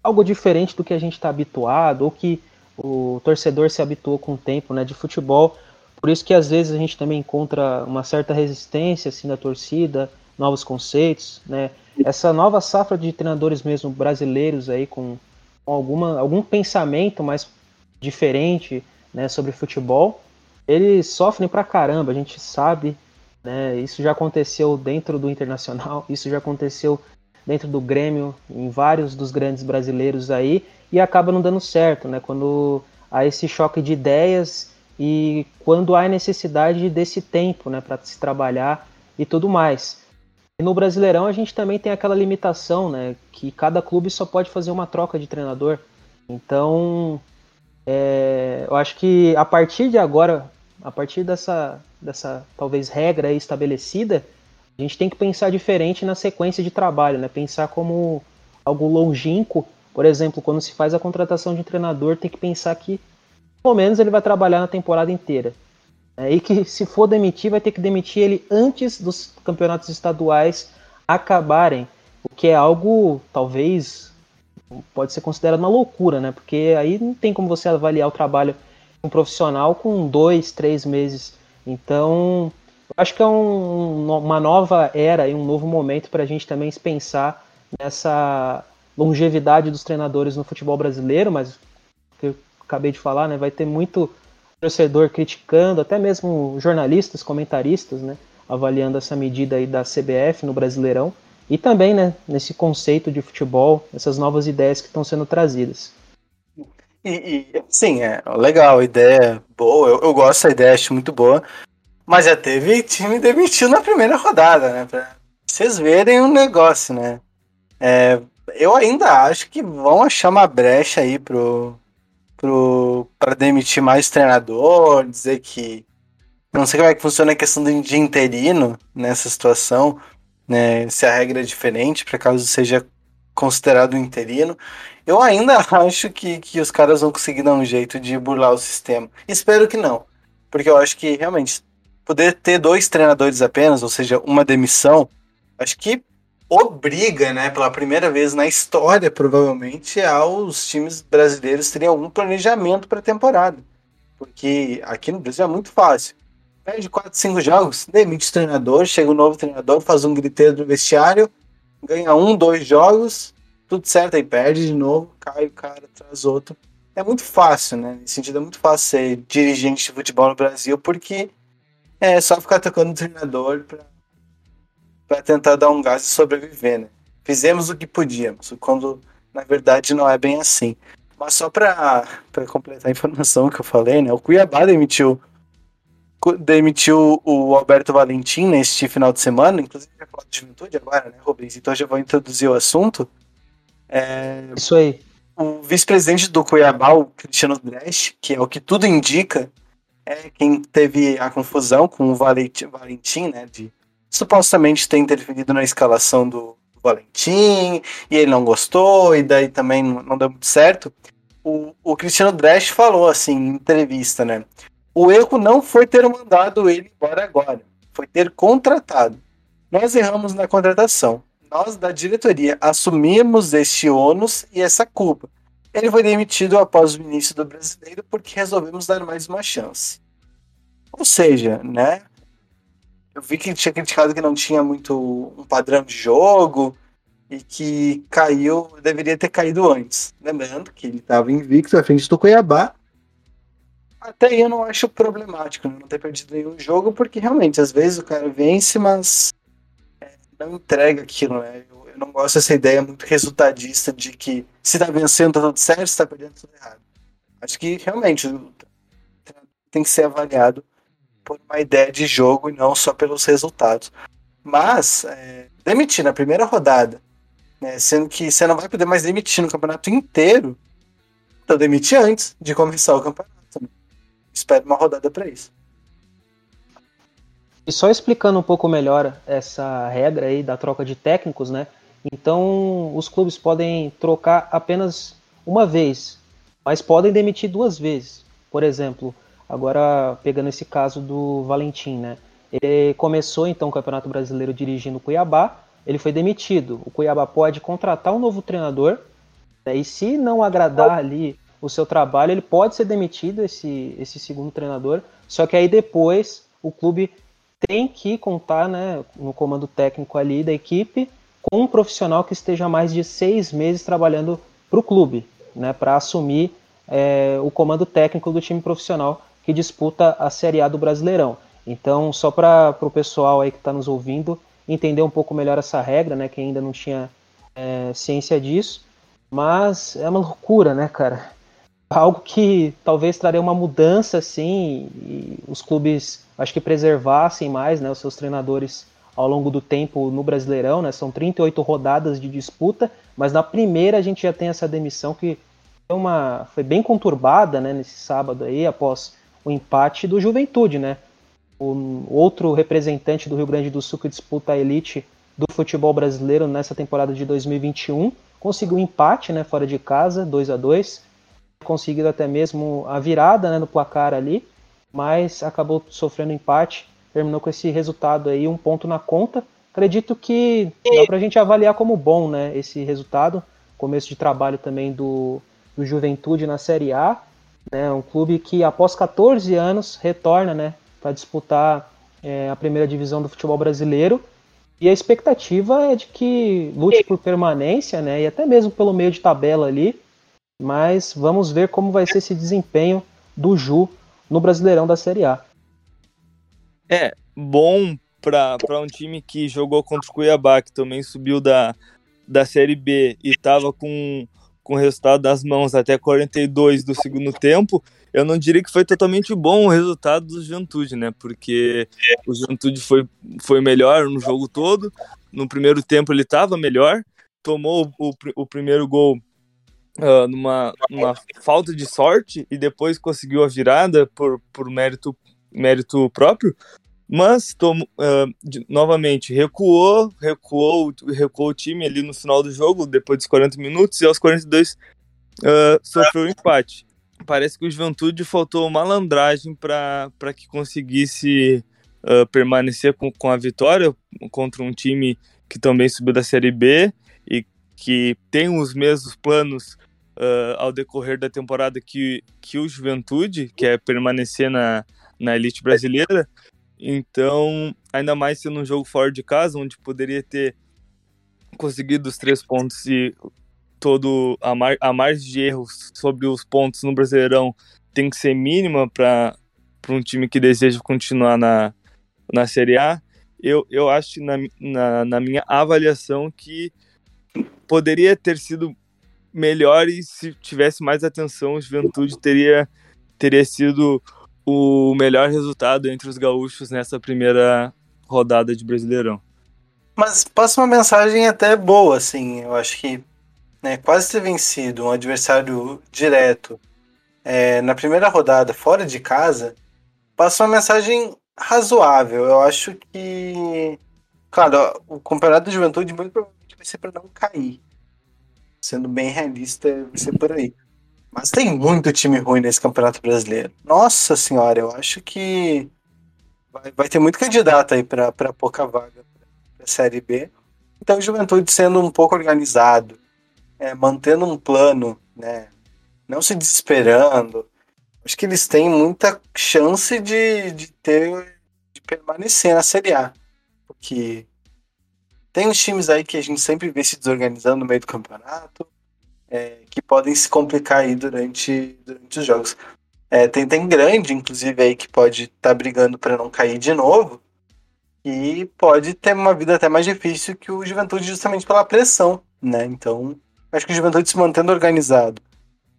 algo diferente do que a gente está habituado ou que o torcedor se habituou com o tempo né, de futebol. Por isso que às vezes a gente também encontra uma certa resistência assim da torcida, novos conceitos, né? Essa nova safra de treinadores mesmo brasileiros aí com, alguma, algum pensamento mais diferente né, sobre futebol, eles sofrem pra caramba, a gente sabe, né? Isso já aconteceu dentro do Internacional, isso já aconteceu dentro do Grêmio, em vários dos grandes brasileiros aí, e acaba não dando certo, né? Quando há esse choque de ideias e quando há necessidade desse tempo, né, para se trabalhar e tudo mais. E no Brasileirão a gente também tem aquela limitação, né, que cada clube só pode fazer uma troca de treinador. Então, é, eu acho que a partir de agora, a partir dessa, dessa talvez regra estabelecida, a gente tem que pensar diferente na sequência de trabalho, né? Pensar como algo longínquo. Por exemplo, quando se faz a contratação de um treinador, tem que pensar que pelo menos ele vai trabalhar na temporada inteira. É, e que se for demitir, vai ter que demitir ele antes dos campeonatos estaduais acabarem, o que é algo talvez pode ser considerado uma loucura, né? Porque aí não tem como você avaliar o trabalho um profissional com dois, três meses. Então, acho que é um, uma nova era e um novo momento para a gente também pensar nessa longevidade dos treinadores no futebol brasileiro, mas acabei de falar, né, vai ter muito torcedor criticando, até mesmo jornalistas, comentaristas, né, avaliando essa medida aí da CBF no Brasileirão e também, né, nesse conceito de futebol, essas novas ideias que estão sendo trazidas. E, e sim, é legal, ideia boa, eu, eu gosto dessa ideia, acho muito boa, mas já teve time demitido na primeira rodada, né, pra vocês verem o um negócio, né. É, eu ainda acho que vão achar uma brecha aí pro, para demitir mais treinador, dizer que. Não sei como é que funciona a questão de interino nessa situação, né? Se a regra é diferente, para caso seja considerado interino. Eu ainda acho que, que os caras vão conseguir dar um jeito de burlar o sistema. Espero que não. Porque eu acho que realmente poder ter dois treinadores apenas, ou seja, uma demissão, acho que obriga, né, pela primeira vez na história, provavelmente, aos times brasileiros terem algum planejamento para a temporada. Porque aqui no Brasil é muito fácil. Perde 4, 5 jogos, demite o treinador, chega um novo treinador, faz um griteiro do vestiário, ganha um, dois jogos, tudo certo, aí perde de novo, cai o cara, traz outro. É muito fácil, né? Nesse sentido, é muito fácil ser dirigente de futebol no Brasil, porque é só ficar tocando o treinador para tentar dar um gás e sobreviver, né? Fizemos o que podíamos, quando na verdade não é bem assim. Mas só para completar a informação que eu falei, né? O Cuiabá demitiu demitiu o Alberto Valentim neste final de semana, inclusive já falou de juventude agora, né, Rubens? Então já vou introduzir o assunto. É, Isso aí. O vice-presidente do Cuiabá, o Cristiano Dresch, que é o que tudo indica, é quem teve a confusão com o Valentim, né, de supostamente ter interferido na escalação do Valentim, e ele não gostou, e daí também não deu muito certo. O, o Cristiano Dresch falou assim em entrevista, né? O erro não foi ter mandado ele embora agora, foi ter contratado. Nós erramos na contratação. Nós, da diretoria, assumimos este ônus e essa culpa. Ele foi demitido após o início do brasileiro porque resolvemos dar mais uma chance. Ou seja, né? Eu vi que ele tinha criticado que não tinha muito um padrão de jogo e que caiu, deveria ter caído antes. Lembrando que ele estava invicto à frente do Cuiabá. Até aí eu não acho problemático né? não ter perdido nenhum jogo, porque realmente às vezes o cara vence, mas não entrega aquilo, né? Eu, eu, não gosto dessa ideia muito resultadista de que se tá vencendo tá tudo certo, se tá perdendo tudo errado. Acho que realmente tem que ser avaliado por uma ideia de jogo e não só pelos resultados. Mas, é, demitir na primeira rodada, né, sendo que você não vai poder mais demitir no campeonato inteiro, então demite antes de começar o campeonato. Né? Espere uma rodada para isso. E só explicando um pouco melhor essa regra aí da troca de técnicos, né? Então, os clubes podem trocar apenas uma vez, mas podem demitir duas vezes. Por exemplo, Agora, pegando esse caso do Valentim, né? Ele começou então o Campeonato Brasileiro dirigindo o Cuiabá, ele foi demitido. O Cuiabá pode contratar um novo treinador, né, e se não agradar ali o seu trabalho, ele pode ser demitido, esse, esse segundo treinador. Só que aí depois o clube tem que contar né, no comando técnico ali da equipe com um profissional que esteja mais de seis meses trabalhando para o clube, né, para assumir é, o comando técnico do time profissional que disputa a Série A do Brasileirão. Então, só para o pessoal aí que está nos ouvindo entender um pouco melhor essa regra, né, que ainda não tinha é, ciência disso, mas é uma loucura, né, cara? Algo que talvez traria uma mudança, assim, e os clubes, acho que preservassem mais, né, os seus treinadores ao longo do tempo no Brasileirão, né? São 38 rodadas de disputa, mas na primeira a gente já tem essa demissão que foi, uma, foi bem conturbada, né, nesse sábado aí, após o empate do Juventude, né? O outro representante do Rio Grande do Sul que disputa a elite do futebol brasileiro nessa temporada de 2021 conseguiu um empate, né, fora de casa, 2 a 2 conseguido até mesmo a virada né, no placar ali, mas acabou sofrendo empate terminou com esse resultado aí, um ponto na conta. Acredito que dá para a gente avaliar como bom né, esse resultado. Começo de trabalho também do, do Juventude na Série A. Né, um clube que após 14 anos retorna né, para disputar é, a primeira divisão do futebol brasileiro. E a expectativa é de que lute por permanência, né, e até mesmo pelo meio de tabela ali. Mas vamos ver como vai ser esse desempenho do Ju no Brasileirão da Série A. É, bom para um time que jogou contra o Cuiabá, que também subiu da, da Série B e estava com, com o resultado das mãos até 42 do segundo tempo, eu não diria que foi totalmente bom o resultado do Juventude, né? Porque o Juventude foi, foi melhor no jogo todo. No primeiro tempo ele estava melhor, tomou o, o primeiro gol uh, numa, numa falta de sorte e depois conseguiu a virada por, por mérito mérito próprio, mas uh, de, novamente recuou, recuou, recuou o time ali no final do jogo, depois dos 40 minutos, e aos 42 uh, sofreu um empate. Parece que o Juventude faltou malandragem para que conseguisse uh, permanecer com, com a vitória contra um time que também subiu da Série B e que tem os mesmos planos uh, ao decorrer da temporada que, que o Juventude, que é permanecer na, na elite brasileira. Então, ainda mais sendo um jogo fora de casa, onde poderia ter conseguido os três pontos e todo a, mar, a margem de erros sobre os pontos no Brasileirão tem que ser mínima para um time que deseja continuar na, na Série A. Eu, eu acho, na, na, na minha avaliação, que poderia ter sido melhor e se tivesse mais atenção, o Juventude teria, teria sido o melhor resultado entre os gaúchos nessa primeira rodada de Brasileirão. Mas passa uma mensagem até boa, assim. Eu acho que né, quase ter vencido um adversário direto é, na primeira rodada, fora de casa, passa uma mensagem razoável. Eu acho que. Claro, o campeonato de juventude muito vai ser para não cair. Sendo bem realista, vai ser por aí. Mas tem muito time ruim nesse Campeonato Brasileiro. Nossa senhora, eu acho que vai, vai ter muito candidato aí para pouca vaga para Série B. Então, Juventude sendo um pouco organizado, é, mantendo um plano, né, não se desesperando, acho que eles têm muita chance de, de ter de permanecer na Série A. Porque tem uns times aí que a gente sempre vê se desorganizando no meio do campeonato é, que podem se complicar aí durante, durante os jogos. É, tem, tem grande, inclusive, aí que pode estar tá brigando para não cair de novo. E pode ter uma vida até mais difícil que o Juventude, justamente pela pressão, né? Então, acho que o Juventude se mantendo organizado,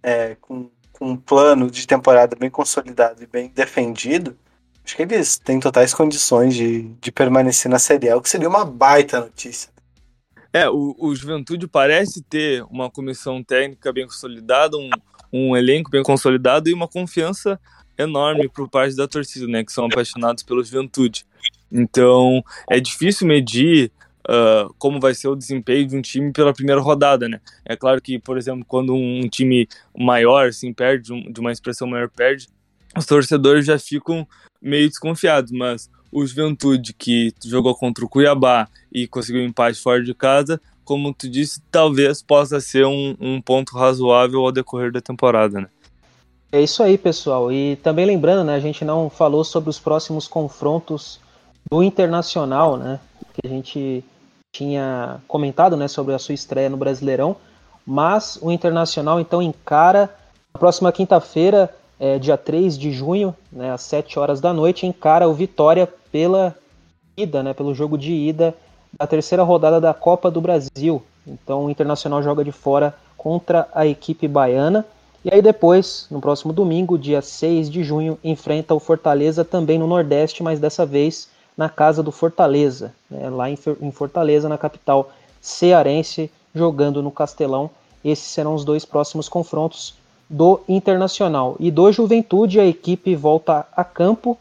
é, com, com um plano de temporada bem consolidado e bem defendido, acho que eles têm totais condições de, de permanecer na Série A, o que seria uma baita notícia. É, o, o Juventude parece ter uma comissão técnica bem consolidada, um, um elenco bem consolidado e uma confiança enorme por parte da torcida, né, que são apaixonados pelo Juventude. Então, é difícil medir uh, como vai ser o desempenho de um time pela primeira rodada, né? É claro que, por exemplo, quando um time maior, assim, perde, um, de uma expressão maior perde, os torcedores já ficam meio desconfiados, mas o Juventude, que jogou contra o Cuiabá e conseguiu um empate fora de casa, como tu disse, talvez possa ser um, um ponto razoável ao decorrer da temporada, né? É isso aí, pessoal. E também lembrando, né, a gente não falou sobre os próximos confrontos do Internacional, né? Que a gente tinha comentado, né, sobre a sua estreia no Brasileirão, mas o Internacional então encara na próxima quinta-feira, é, dia 3 de junho, né, às 7 horas da noite, encara o Vitória pela ida, né, pelo jogo de ida da terceira rodada da Copa do Brasil. Então o Internacional joga de fora contra a equipe baiana. E aí depois, no próximo domingo, dia 6 de junho, enfrenta o Fortaleza também no Nordeste, mas dessa vez na casa do Fortaleza, né, lá em Fortaleza, na capital cearense, jogando no Castelão. Esses serão os dois próximos confrontos do Internacional. E do Juventude, a equipe volta a campo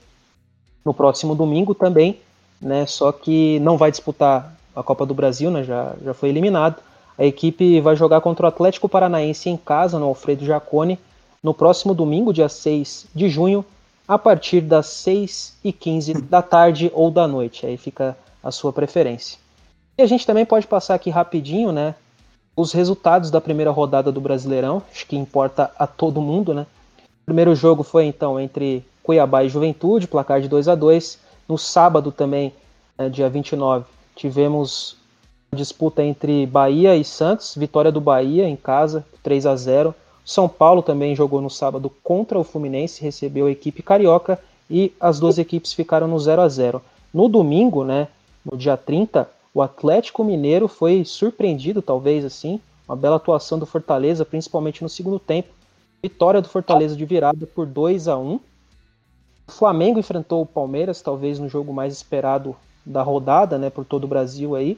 no próximo domingo também, né, só que não vai disputar a Copa do Brasil, né, já, já foi eliminado. A equipe vai jogar contra o Atlético Paranaense em casa, no Alfredo Jacone, no próximo domingo, dia 6 de junho, a partir das 6 e 15 da tarde ou da noite. Aí fica a sua preferência. E a gente também pode passar aqui rapidinho, né? Os resultados da primeira rodada do Brasileirão, acho que importa a todo mundo, né? O primeiro jogo foi então entre Cuiabá e Juventude, placar de 2 a 2 No sábado também, né, dia 29, tivemos disputa entre Bahia e Santos, vitória do Bahia em casa, 3 a 0 são Paulo também jogou no sábado contra o Fluminense, recebeu a equipe carioca e as duas equipes ficaram no 0 a 0. No domingo, né, no dia 30, o Atlético Mineiro foi surpreendido, talvez assim, uma bela atuação do Fortaleza, principalmente no segundo tempo. Vitória do Fortaleza de virada por 2 a 1. O Flamengo enfrentou o Palmeiras, talvez no jogo mais esperado da rodada, né, por todo o Brasil aí.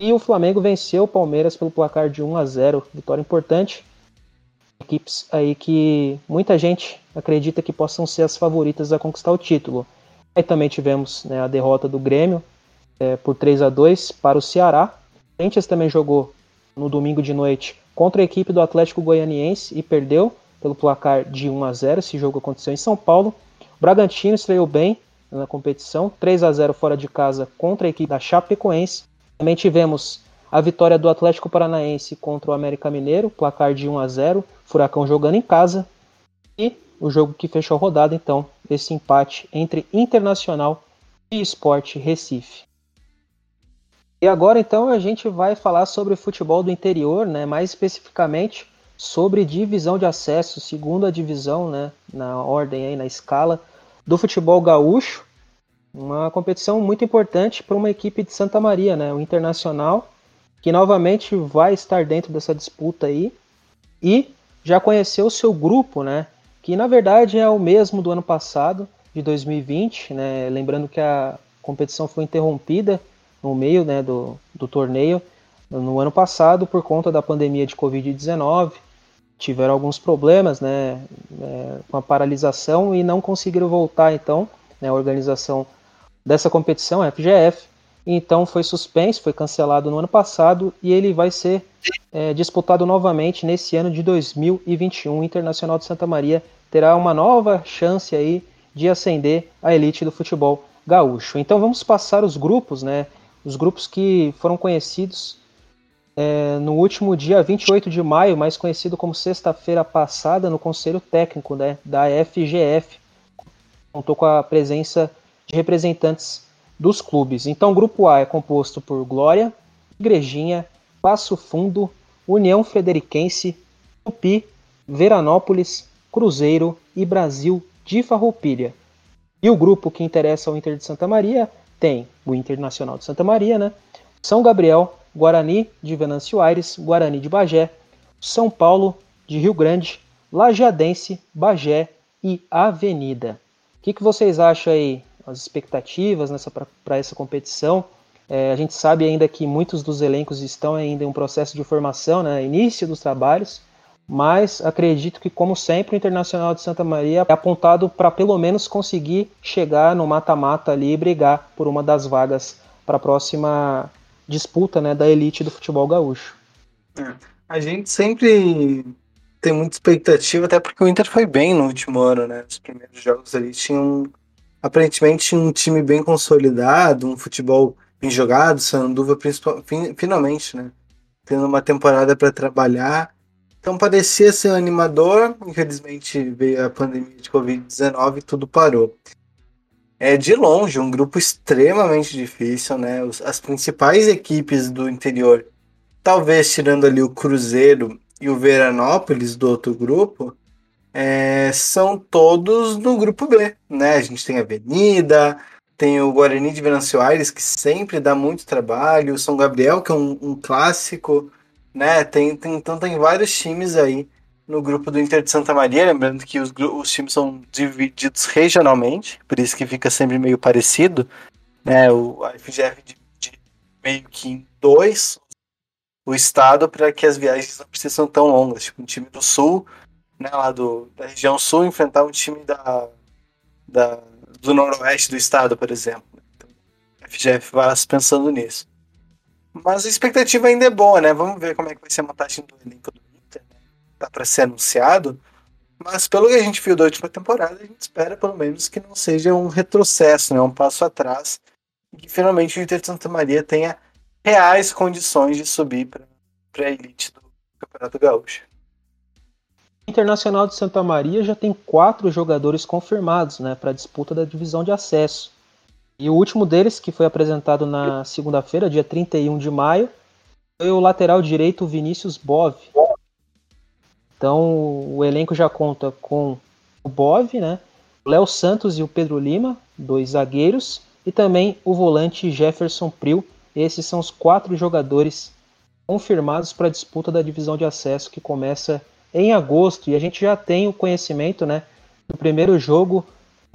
E o Flamengo venceu o Palmeiras pelo placar de 1 a 0, vitória importante equipes aí que muita gente acredita que possam ser as favoritas a conquistar o título. Aí também tivemos né, a derrota do Grêmio é, por 3 a 2 para o Ceará. O Corinthians também jogou no domingo de noite contra a equipe do Atlético Goianiense e perdeu pelo placar de 1 a 0. Esse jogo aconteceu em São Paulo. O Bragantino estreou bem na competição, 3 a 0 fora de casa contra a equipe da Chapecoense. Também tivemos a vitória do Atlético Paranaense contra o América Mineiro, placar de 1 a 0, Furacão jogando em casa. E o jogo que fechou a rodada, então, esse empate entre Internacional e Esporte Recife. E agora, então, a gente vai falar sobre futebol do interior, né? mais especificamente sobre divisão de acesso, segunda divisão, né? na ordem aí, na escala do futebol gaúcho. Uma competição muito importante para uma equipe de Santa Maria, né? o Internacional que novamente vai estar dentro dessa disputa aí e já conheceu o seu grupo, né? Que na verdade é o mesmo do ano passado, de 2020, né? Lembrando que a competição foi interrompida no meio né, do, do torneio no ano passado por conta da pandemia de Covid-19. Tiveram alguns problemas né, é, com a paralisação e não conseguiram voltar, então, né, a organização dessa competição, a FGF, então foi suspenso, foi cancelado no ano passado e ele vai ser é, disputado novamente nesse ano de 2021. O Internacional de Santa Maria terá uma nova chance aí de ascender à elite do futebol gaúcho. Então vamos passar os grupos, né? Os grupos que foram conhecidos é, no último dia 28 de maio, mais conhecido como sexta-feira passada, no Conselho Técnico né, da FGF. Contou com a presença de representantes dos clubes. Então, o grupo A é composto por Glória, Igrejinha, Passo Fundo, União Frederiquense, Tupi, Veranópolis, Cruzeiro e Brasil de Farroupilha. E o grupo que interessa ao Inter de Santa Maria tem o Internacional de Santa Maria, né? São Gabriel, Guarani de Venâncio Aires, Guarani de Bagé, São Paulo de Rio Grande, Lajeadense, Bagé e Avenida. O que, que vocês acham aí as expectativas para essa competição. É, a gente sabe ainda que muitos dos elencos estão ainda em um processo de formação, né, início dos trabalhos, mas acredito que, como sempre, o Internacional de Santa Maria é apontado para pelo menos conseguir chegar no mata-mata ali e brigar por uma das vagas para a próxima disputa né, da elite do futebol gaúcho. É, a gente sempre tem muita expectativa, até porque o Inter foi bem no último ano, né? Os primeiros jogos ali tinham aparentemente um time bem consolidado, um futebol bem jogado, Sanduva finalmente, né? Tendo uma temporada para trabalhar. Então parecia ser animador, infelizmente veio a pandemia de Covid-19 e tudo parou. É de longe um grupo extremamente difícil, né? As principais equipes do interior, talvez tirando ali o Cruzeiro e o Veranópolis do outro grupo, é, são todos no grupo B, né? A gente tem a Avenida, tem o Guarani de Venâncio Aires, que sempre dá muito trabalho, o São Gabriel, que é um, um clássico, né? Tem, tem, então tem vários times aí no grupo do Inter de Santa Maria, lembrando que os, os times são divididos regionalmente, por isso que fica sempre meio parecido, né? O a FGF divide meio que em dois o estado para que as viagens não precisam tão longas. Tipo, um time do sul né, lá do, da região sul enfrentar um time da, da, do noroeste do estado, por exemplo. Então, a FGF vai pensando nisso. Mas a expectativa ainda é boa, né? Vamos ver como é que vai ser a montagem do elenco do Inter. Né? Tá para ser anunciado. Mas pelo que a gente viu da última temporada, a gente espera pelo menos que não seja um retrocesso, né? um passo atrás. E que finalmente o Inter de Santa Maria tenha reais condições de subir para a elite do Campeonato Gaúcho. Internacional de Santa Maria já tem quatro jogadores confirmados né, para a disputa da divisão de acesso. E o último deles, que foi apresentado na segunda-feira, dia 31 de maio, foi o lateral direito Vinícius Bove. Então o elenco já conta com o Bove, né, o Léo Santos e o Pedro Lima, dois zagueiros, e também o volante Jefferson Prill. Esses são os quatro jogadores confirmados para a disputa da divisão de acesso que começa em agosto e a gente já tem o conhecimento, né, do primeiro jogo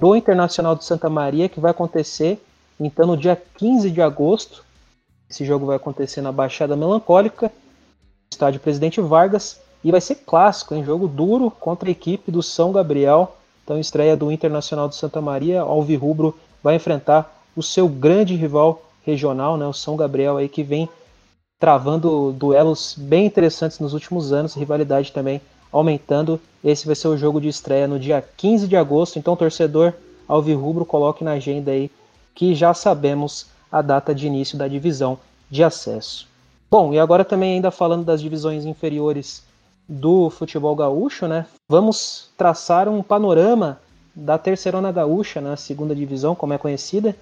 do Internacional de Santa Maria que vai acontecer então no dia 15 de agosto. Esse jogo vai acontecer na Baixada Melancólica, estádio Presidente Vargas, e vai ser clássico, hein? jogo duro contra a equipe do São Gabriel. Então, estreia do Internacional de Santa Maria, Alvirrubro vai enfrentar o seu grande rival regional, né, o São Gabriel aí que vem travando duelos bem interessantes nos últimos anos, rivalidade também aumentando. Esse vai ser o jogo de estreia no dia 15 de agosto, então torcedor alvirrubro coloque na agenda aí que já sabemos a data de início da divisão de acesso. Bom, e agora também ainda falando das divisões inferiores do futebol gaúcho, né? Vamos traçar um panorama da Terceirona Gaúcha, na né? segunda divisão, como é conhecida.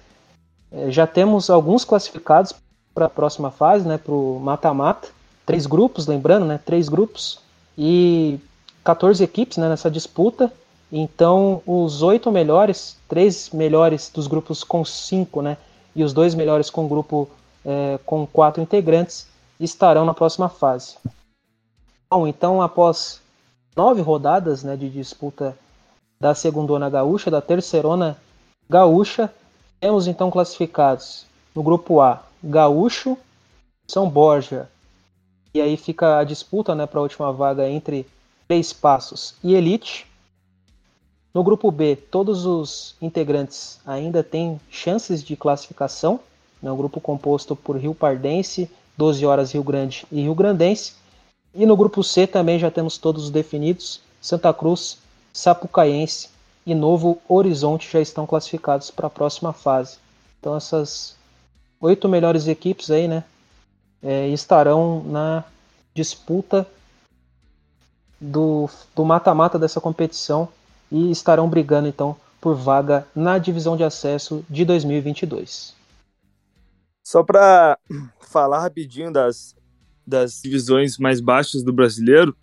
É, já temos alguns classificados para a próxima fase, né, para o mata-mata. Três grupos, lembrando, né, três grupos e 14 equipes né, nessa disputa. Então, os oito melhores, três melhores dos grupos com cinco, né, e os dois melhores com grupo é, com quatro integrantes estarão na próxima fase. Bom, então, após nove rodadas né, de disputa da segundona gaúcha, da terceirona gaúcha, temos então classificados no grupo A Gaúcho, São Borja. E aí fica a disputa né, para a última vaga entre Três Passos e Elite. No grupo B, todos os integrantes ainda têm chances de classificação. É um grupo composto por Rio Pardense, 12 Horas Rio Grande e Rio Grandense. E no grupo C também já temos todos os definidos. Santa Cruz, Sapucaiense e Novo Horizonte já estão classificados para a próxima fase. Então essas oito melhores equipes aí, né, é, estarão na disputa do mata-mata dessa competição e estarão brigando então por vaga na divisão de acesso de 2022. Só para falar rapidinho das, das divisões mais baixas do brasileiro,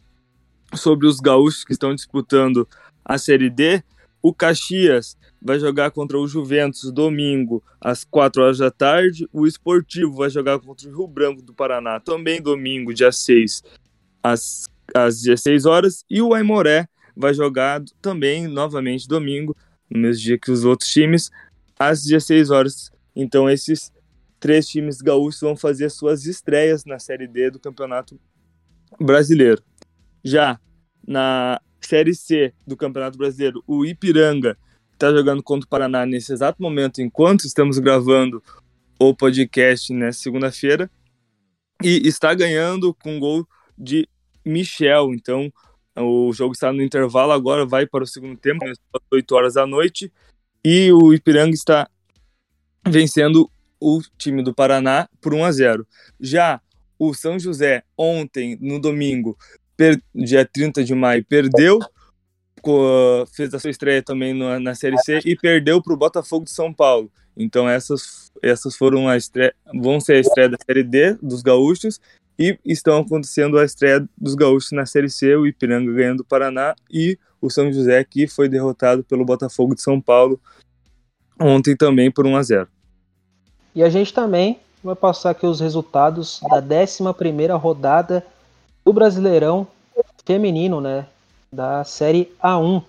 sobre os gaúchos que estão disputando a Série D, o Caxias vai jogar contra o Juventus domingo às 4 horas da tarde. O Esportivo vai jogar contra o Rio Branco do Paraná também domingo, dia 6, às, às 16 horas. E o Aimoré vai jogar também novamente domingo, no mesmo dia que os outros times, às 16 horas. Então esses três times gaúchos vão fazer suas estreias na Série D do Campeonato Brasileiro. Já na Série C do Campeonato Brasileiro, o Ipiranga está jogando contra o Paraná nesse exato momento, enquanto estamos gravando o podcast nessa segunda-feira, e está ganhando com gol de Michel. Então, o jogo está no intervalo agora, vai para o segundo tempo, às 8 horas da noite, e o Ipiranga está vencendo o time do Paraná por 1 a 0. Já o São José ontem, no domingo, per, dia 30 de maio, perdeu, fez a sua estreia também na, na Série C e perdeu para o Botafogo de São Paulo. Então essas, essas foram a estreia, vão ser a estreia da Série D dos gaúchos e estão acontecendo a estreia dos gaúchos na Série C, o Ipiranga ganhando o Paraná e o São José que foi derrotado pelo Botafogo de São Paulo ontem também por 1 a 0. E a gente também vai passar aqui os resultados da 11ª rodada do Brasileirão feminino, né, da Série A1.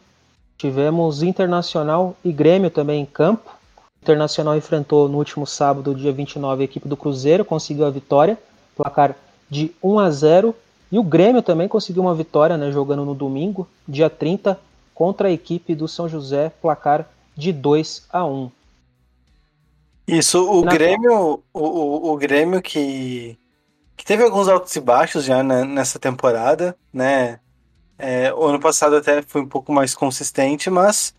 Tivemos Internacional e Grêmio também em campo. O Internacional enfrentou no último sábado, dia 29, a equipe do Cruzeiro, conseguiu a vitória, placar de 1 a 0. E o Grêmio também conseguiu uma vitória, né, jogando no domingo, dia 30, contra a equipe do São José, placar de 2 a 1. Isso, o Na... Grêmio, o, o, o, Grêmio que, que teve alguns altos e baixos já né, nessa temporada, né? É, o ano passado até foi um pouco mais consistente, mas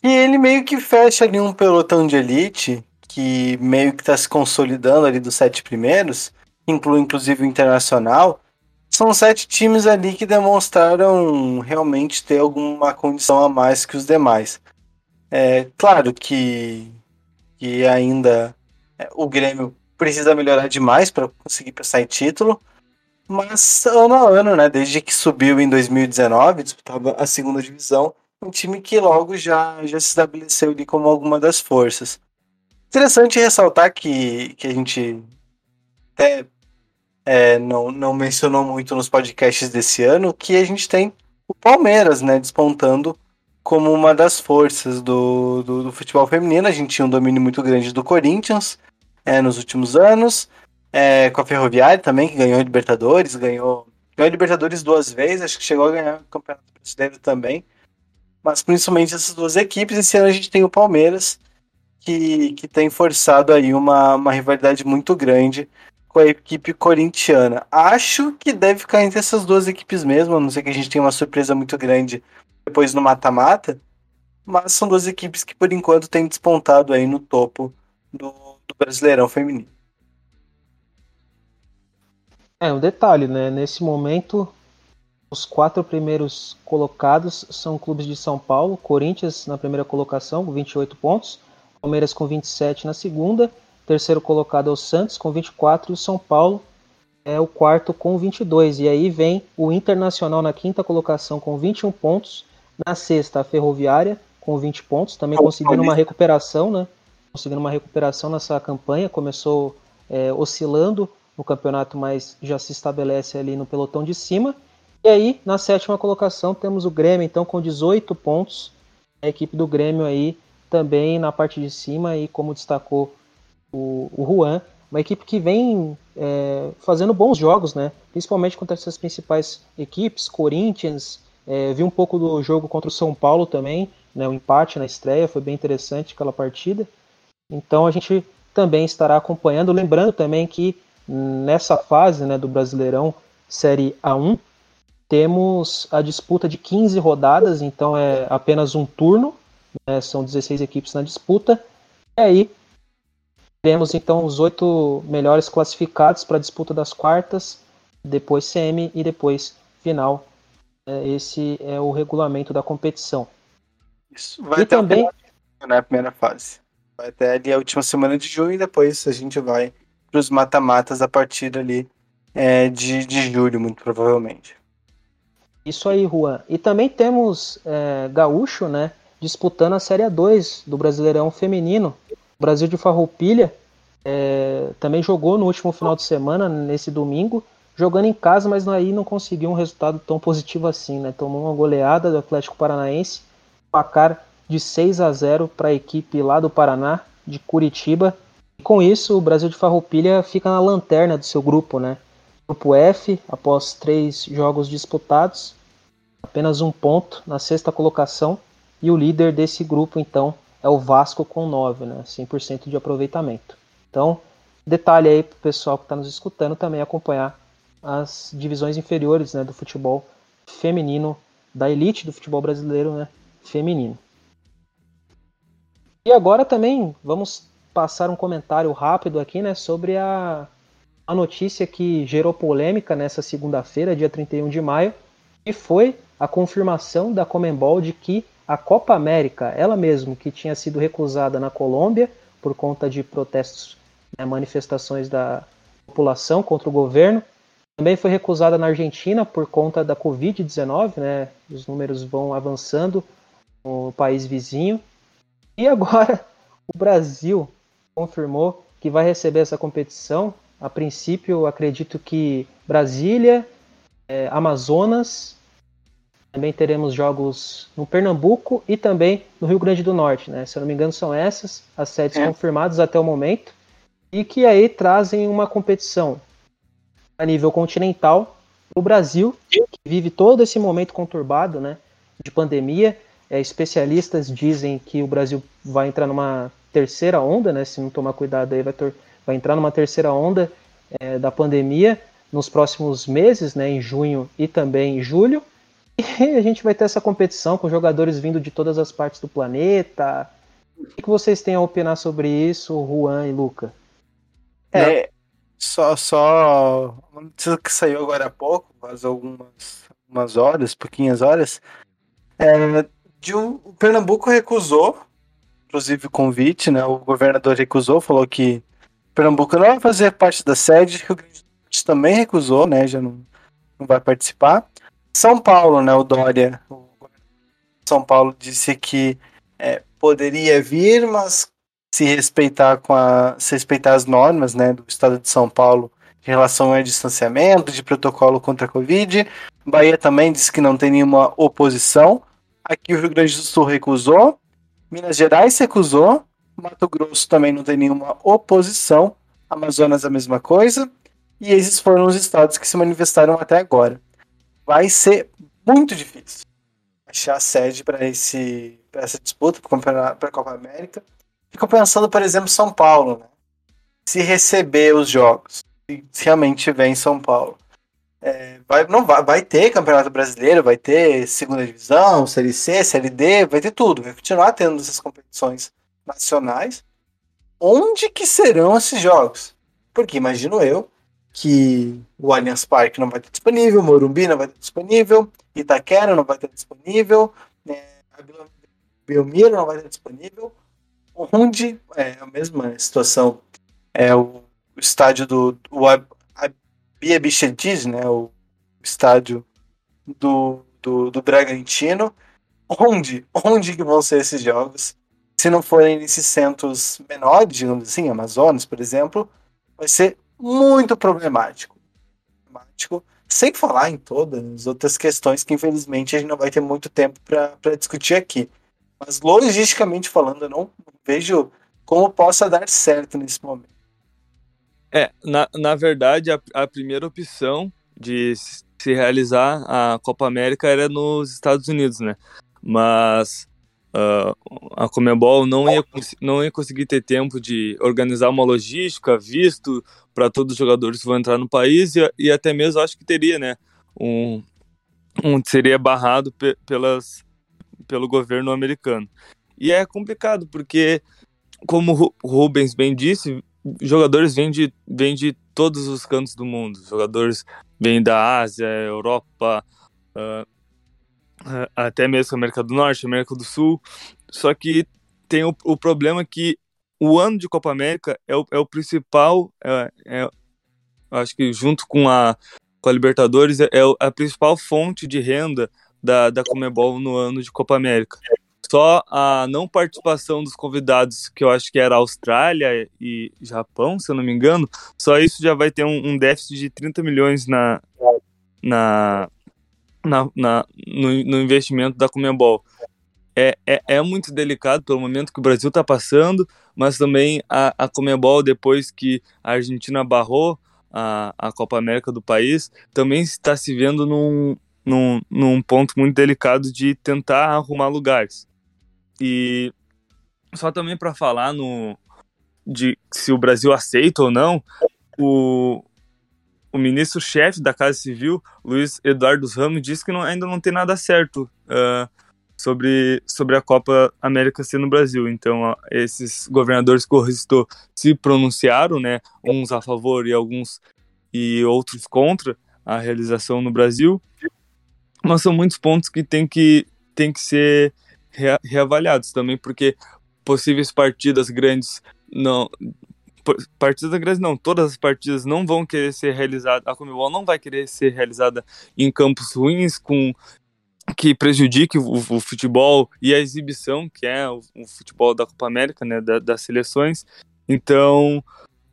que ele meio que fecha ali um pelotão de elite que meio que está se consolidando ali dos sete primeiros, inclui inclusive o Internacional. São sete times ali que demonstraram realmente ter alguma condição a mais que os demais. É claro que que ainda é, o Grêmio precisa melhorar demais para conseguir passar em título. Mas ano a ano, né? Desde que subiu em 2019, disputava a segunda divisão, um time que logo já, já se estabeleceu ali como alguma das forças. Interessante ressaltar que, que a gente até é, não, não mencionou muito nos podcasts desse ano, que a gente tem o Palmeiras, né? Despontando como uma das forças do, do, do, futebol feminino. A gente tinha um domínio muito grande do Corinthians é, nos últimos anos, é, com a Ferroviária também, que ganhou Libertadores, ganhou, ganhou Libertadores duas vezes, acho que chegou a ganhar o Campeonato Brasileiro também. Mas principalmente essas duas equipes. Esse ano a gente tem o Palmeiras, que, que tem forçado aí uma, uma rivalidade muito grande com a equipe corintiana. Acho que deve ficar entre essas duas equipes mesmo, a não ser que a gente tenha uma surpresa muito grande depois no mata-mata, mas são duas equipes que por enquanto têm despontado aí no topo do, do Brasileirão feminino. É, um detalhe, né? Nesse momento, os quatro primeiros colocados são clubes de São Paulo, Corinthians na primeira colocação, com 28 pontos, Palmeiras com 27 na segunda, terceiro colocado é o Santos com 24 e o São Paulo é o quarto com 22. E aí vem o Internacional na quinta colocação com 21 pontos na sexta, a Ferroviária, com 20 pontos, também conseguindo uma recuperação, né? Conseguindo uma recuperação nessa campanha, começou é, oscilando no campeonato, mas já se estabelece ali no pelotão de cima. E aí, na sétima colocação, temos o Grêmio, então, com 18 pontos. A equipe do Grêmio aí também na parte de cima, e como destacou o, o Juan, uma equipe que vem é, fazendo bons jogos, né? Principalmente contra essas principais equipes, Corinthians, é, vi um pouco do jogo contra o São Paulo também, né, o empate na estreia, foi bem interessante aquela partida. Então a gente também estará acompanhando, lembrando também que nessa fase né, do Brasileirão Série A1 temos a disputa de 15 rodadas, então é apenas um turno, né, são 16 equipes na disputa, e aí temos então os oito melhores classificados para a disputa das quartas, depois semi e depois final é, esse é o regulamento da competição. Isso. Vai e também na né, primeira fase. Vai até ali a última semana de junho e depois a gente vai para os mata-matas a partir ali é, de, de julho, muito provavelmente. Isso aí, Juan. E também temos é, Gaúcho, né? Disputando a Série 2 do Brasileirão Feminino. O Brasil de Farroupilha é, também jogou no último final de semana, nesse domingo, jogando em casa, mas aí não conseguiu um resultado tão positivo assim, né? Tomou uma goleada do Atlético Paranaense, placar de 6 a 0 para a equipe lá do Paraná, de Curitiba. E com isso, o Brasil de Farroupilha fica na lanterna do seu grupo, né? Grupo F, após três jogos disputados, apenas um ponto na sexta colocação. E o líder desse grupo, então, é o Vasco com 9, né? 100% de aproveitamento. Então, detalhe aí para o pessoal que está nos escutando também acompanhar as divisões inferiores né, do futebol feminino, da elite do futebol brasileiro né, feminino. E agora também vamos passar um comentário rápido aqui, né, sobre a, a notícia que gerou polêmica nessa segunda-feira, dia 31 de maio, que foi a confirmação da Comembol de que a Copa América, ela mesma que tinha sido recusada na Colômbia por conta de protestos, né, manifestações da população contra o governo, também foi recusada na Argentina por conta da Covid-19, né? Os números vão avançando no país vizinho. E agora o Brasil confirmou que vai receber essa competição. A princípio, acredito que Brasília, é, Amazonas, também teremos jogos no Pernambuco e também no Rio Grande do Norte, né? Se eu não me engano, são essas as sedes é. confirmadas até o momento e que aí trazem uma competição a nível continental. O Brasil, que vive todo esse momento conturbado né, de pandemia, é, especialistas dizem que o Brasil vai entrar numa terceira onda, né, se não tomar cuidado aí vai, ter, vai entrar numa terceira onda é, da pandemia nos próximos meses, né, em junho e também em julho. E a gente vai ter essa competição com jogadores vindo de todas as partes do planeta. O que vocês têm a opinar sobre isso, Juan e Luca? É, só, só uma notícia que saiu agora há pouco, faz algumas, algumas horas, pouquinhas horas, é, de um, o Pernambuco recusou, inclusive o convite, né? O governador recusou, falou que Pernambuco não vai fazer parte da sede, Rio Grande também recusou, né? Já não, não vai participar. São Paulo, né? O Dória, o São Paulo disse que é, poderia vir, mas se respeitar com a, se respeitar as normas, né, do Estado de São Paulo em relação ao distanciamento, de protocolo contra a Covid. Bahia também disse que não tem nenhuma oposição. Aqui o Rio Grande do Sul recusou. Minas Gerais recusou. Mato Grosso também não tem nenhuma oposição. Amazonas a mesma coisa. E esses foram os estados que se manifestaram até agora. Vai ser muito difícil achar sede para essa disputa para a Copa América. Fico pensando, por exemplo, São Paulo, né? Se receber os jogos, se realmente tiver em São Paulo. É, vai, não vai, vai ter Campeonato Brasileiro, vai ter segunda divisão, Série C, Série D, vai ter tudo, vai continuar tendo essas competições nacionais. Onde que serão esses jogos? Porque imagino eu que o Allianz Parque não vai ter disponível, Morumbi não vai ter disponível, Itaquera não vai ter disponível, né, Belmiro não vai ter disponível, onde é a mesma situação. É o estádio do o Bia Bichentes, né? O estádio do, do, do Bragantino. Onde? Onde que vão ser esses jogos? Se não forem nesses centros menores, digamos assim, Amazonas, por exemplo, vai ser muito problemático. problemático. Sem falar em todas as outras questões que, infelizmente, a gente não vai ter muito tempo para discutir aqui. Mas, logisticamente falando, eu não vejo como possa dar certo nesse momento. É, na, na verdade, a, a primeira opção de se realizar a Copa América era nos Estados Unidos, né? Mas uh, a Comebol não ia, não ia conseguir ter tempo de organizar uma logística, visto para todos os jogadores que vão entrar no país e, e até mesmo acho que teria, né? Um, um seria barrado pe pelas, pelo governo americano. E é complicado, porque, como o Rubens bem disse, jogadores vêm de, vêm de todos os cantos do mundo. Jogadores vêm da Ásia, Europa, uh, até mesmo América do Norte, América do Sul. Só que tem o, o problema que o ano de Copa América é o, é o principal, é, é, acho que junto com a, com a Libertadores, é, é a principal fonte de renda da, da Comebol no ano de Copa América. Só a não participação dos convidados, que eu acho que era Austrália e Japão, se eu não me engano, só isso já vai ter um, um déficit de 30 milhões na, na, na, na no, no, investimento da Comembol. É, é, é, muito delicado pelo momento que o Brasil está passando, mas também a, a Comembol, depois que a Argentina barrou a, a Copa América do país, também está se vendo num, num, num ponto muito delicado de tentar arrumar lugares. E só também para falar no de se o Brasil aceita ou não, o, o ministro-chefe da Casa Civil, Luiz Eduardo Ramos, disse que não, ainda não tem nada certo uh, sobre, sobre a Copa América ser no Brasil. Então, esses governadores que o se pronunciaram, né, uns a favor e alguns e outros contra a realização no Brasil. Mas são muitos pontos que tem que, tem que ser reavaliados também, porque possíveis partidas grandes não partidas grandes não, todas as partidas não vão querer ser realizadas, a Comebol não vai querer ser realizada em campos ruins com que prejudique o, o, futebol e a exibição, que é o, o futebol da Copa América, né, da, das seleções. Então,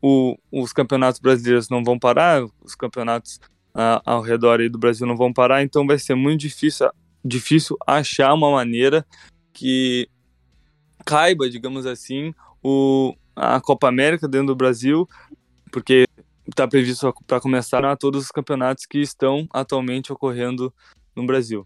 o, os campeonatos brasileiros não vão parar, os campeonatos ao redor do Brasil não vão parar, então vai ser muito difícil, difícil achar uma maneira que caiba, digamos assim, o, a Copa América dentro do Brasil, porque está previsto para começar a todos os campeonatos que estão atualmente ocorrendo no Brasil.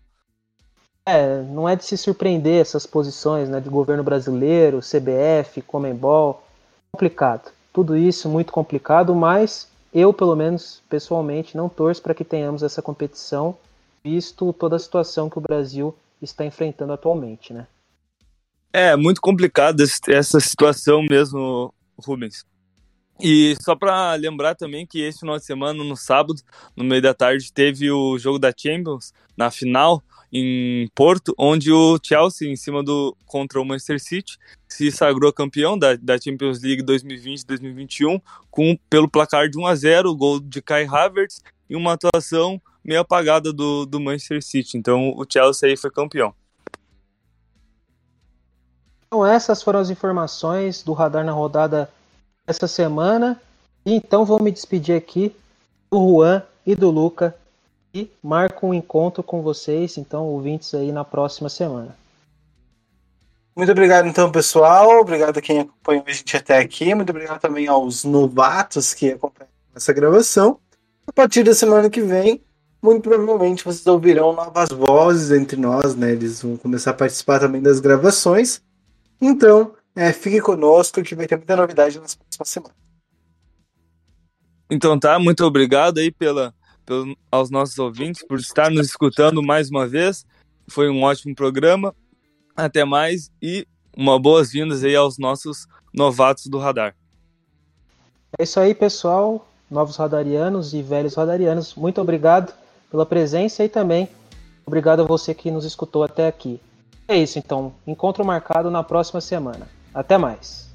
É, não é de se surpreender essas posições né, de governo brasileiro, CBF, Comembol. Complicado. Tudo isso muito complicado, mas eu, pelo menos pessoalmente, não torço para que tenhamos essa competição, visto toda a situação que o Brasil está enfrentando atualmente, né? É, muito complicado essa situação mesmo, Rubens. E só para lembrar também que esse final de semana, no sábado, no meio da tarde, teve o jogo da Champions, na final, em Porto, onde o Chelsea, em cima do contra o Manchester City, se sagrou campeão da, da Champions League 2020-2021 com pelo placar de 1 a 0, o gol de Kai Havertz e uma atuação meio apagada do, do Manchester City. Então o Chelsea aí foi campeão. Então essas foram as informações do Radar na rodada essa semana. E então vou me despedir aqui do Juan e do Luca e marco um encontro com vocês, então, ouvintes aí na próxima semana. Muito obrigado, então, pessoal. Obrigado a quem acompanhou a gente até aqui. Muito obrigado também aos novatos que acompanham essa gravação. A partir da semana que vem, muito provavelmente vocês ouvirão novas vozes entre nós, né? Eles vão começar a participar também das gravações. Então, é, fique conosco que vai ter muita novidade nas próximas semanas. Então tá, muito obrigado aí pela, pelo, aos nossos ouvintes por estar nos escutando mais uma vez. Foi um ótimo programa. Até mais e uma boas-vindas aí aos nossos novatos do radar. É isso aí, pessoal. Novos radarianos e velhos radarianos, muito obrigado pela presença e também obrigado a você que nos escutou até aqui. É isso então. Encontro marcado na próxima semana. Até mais.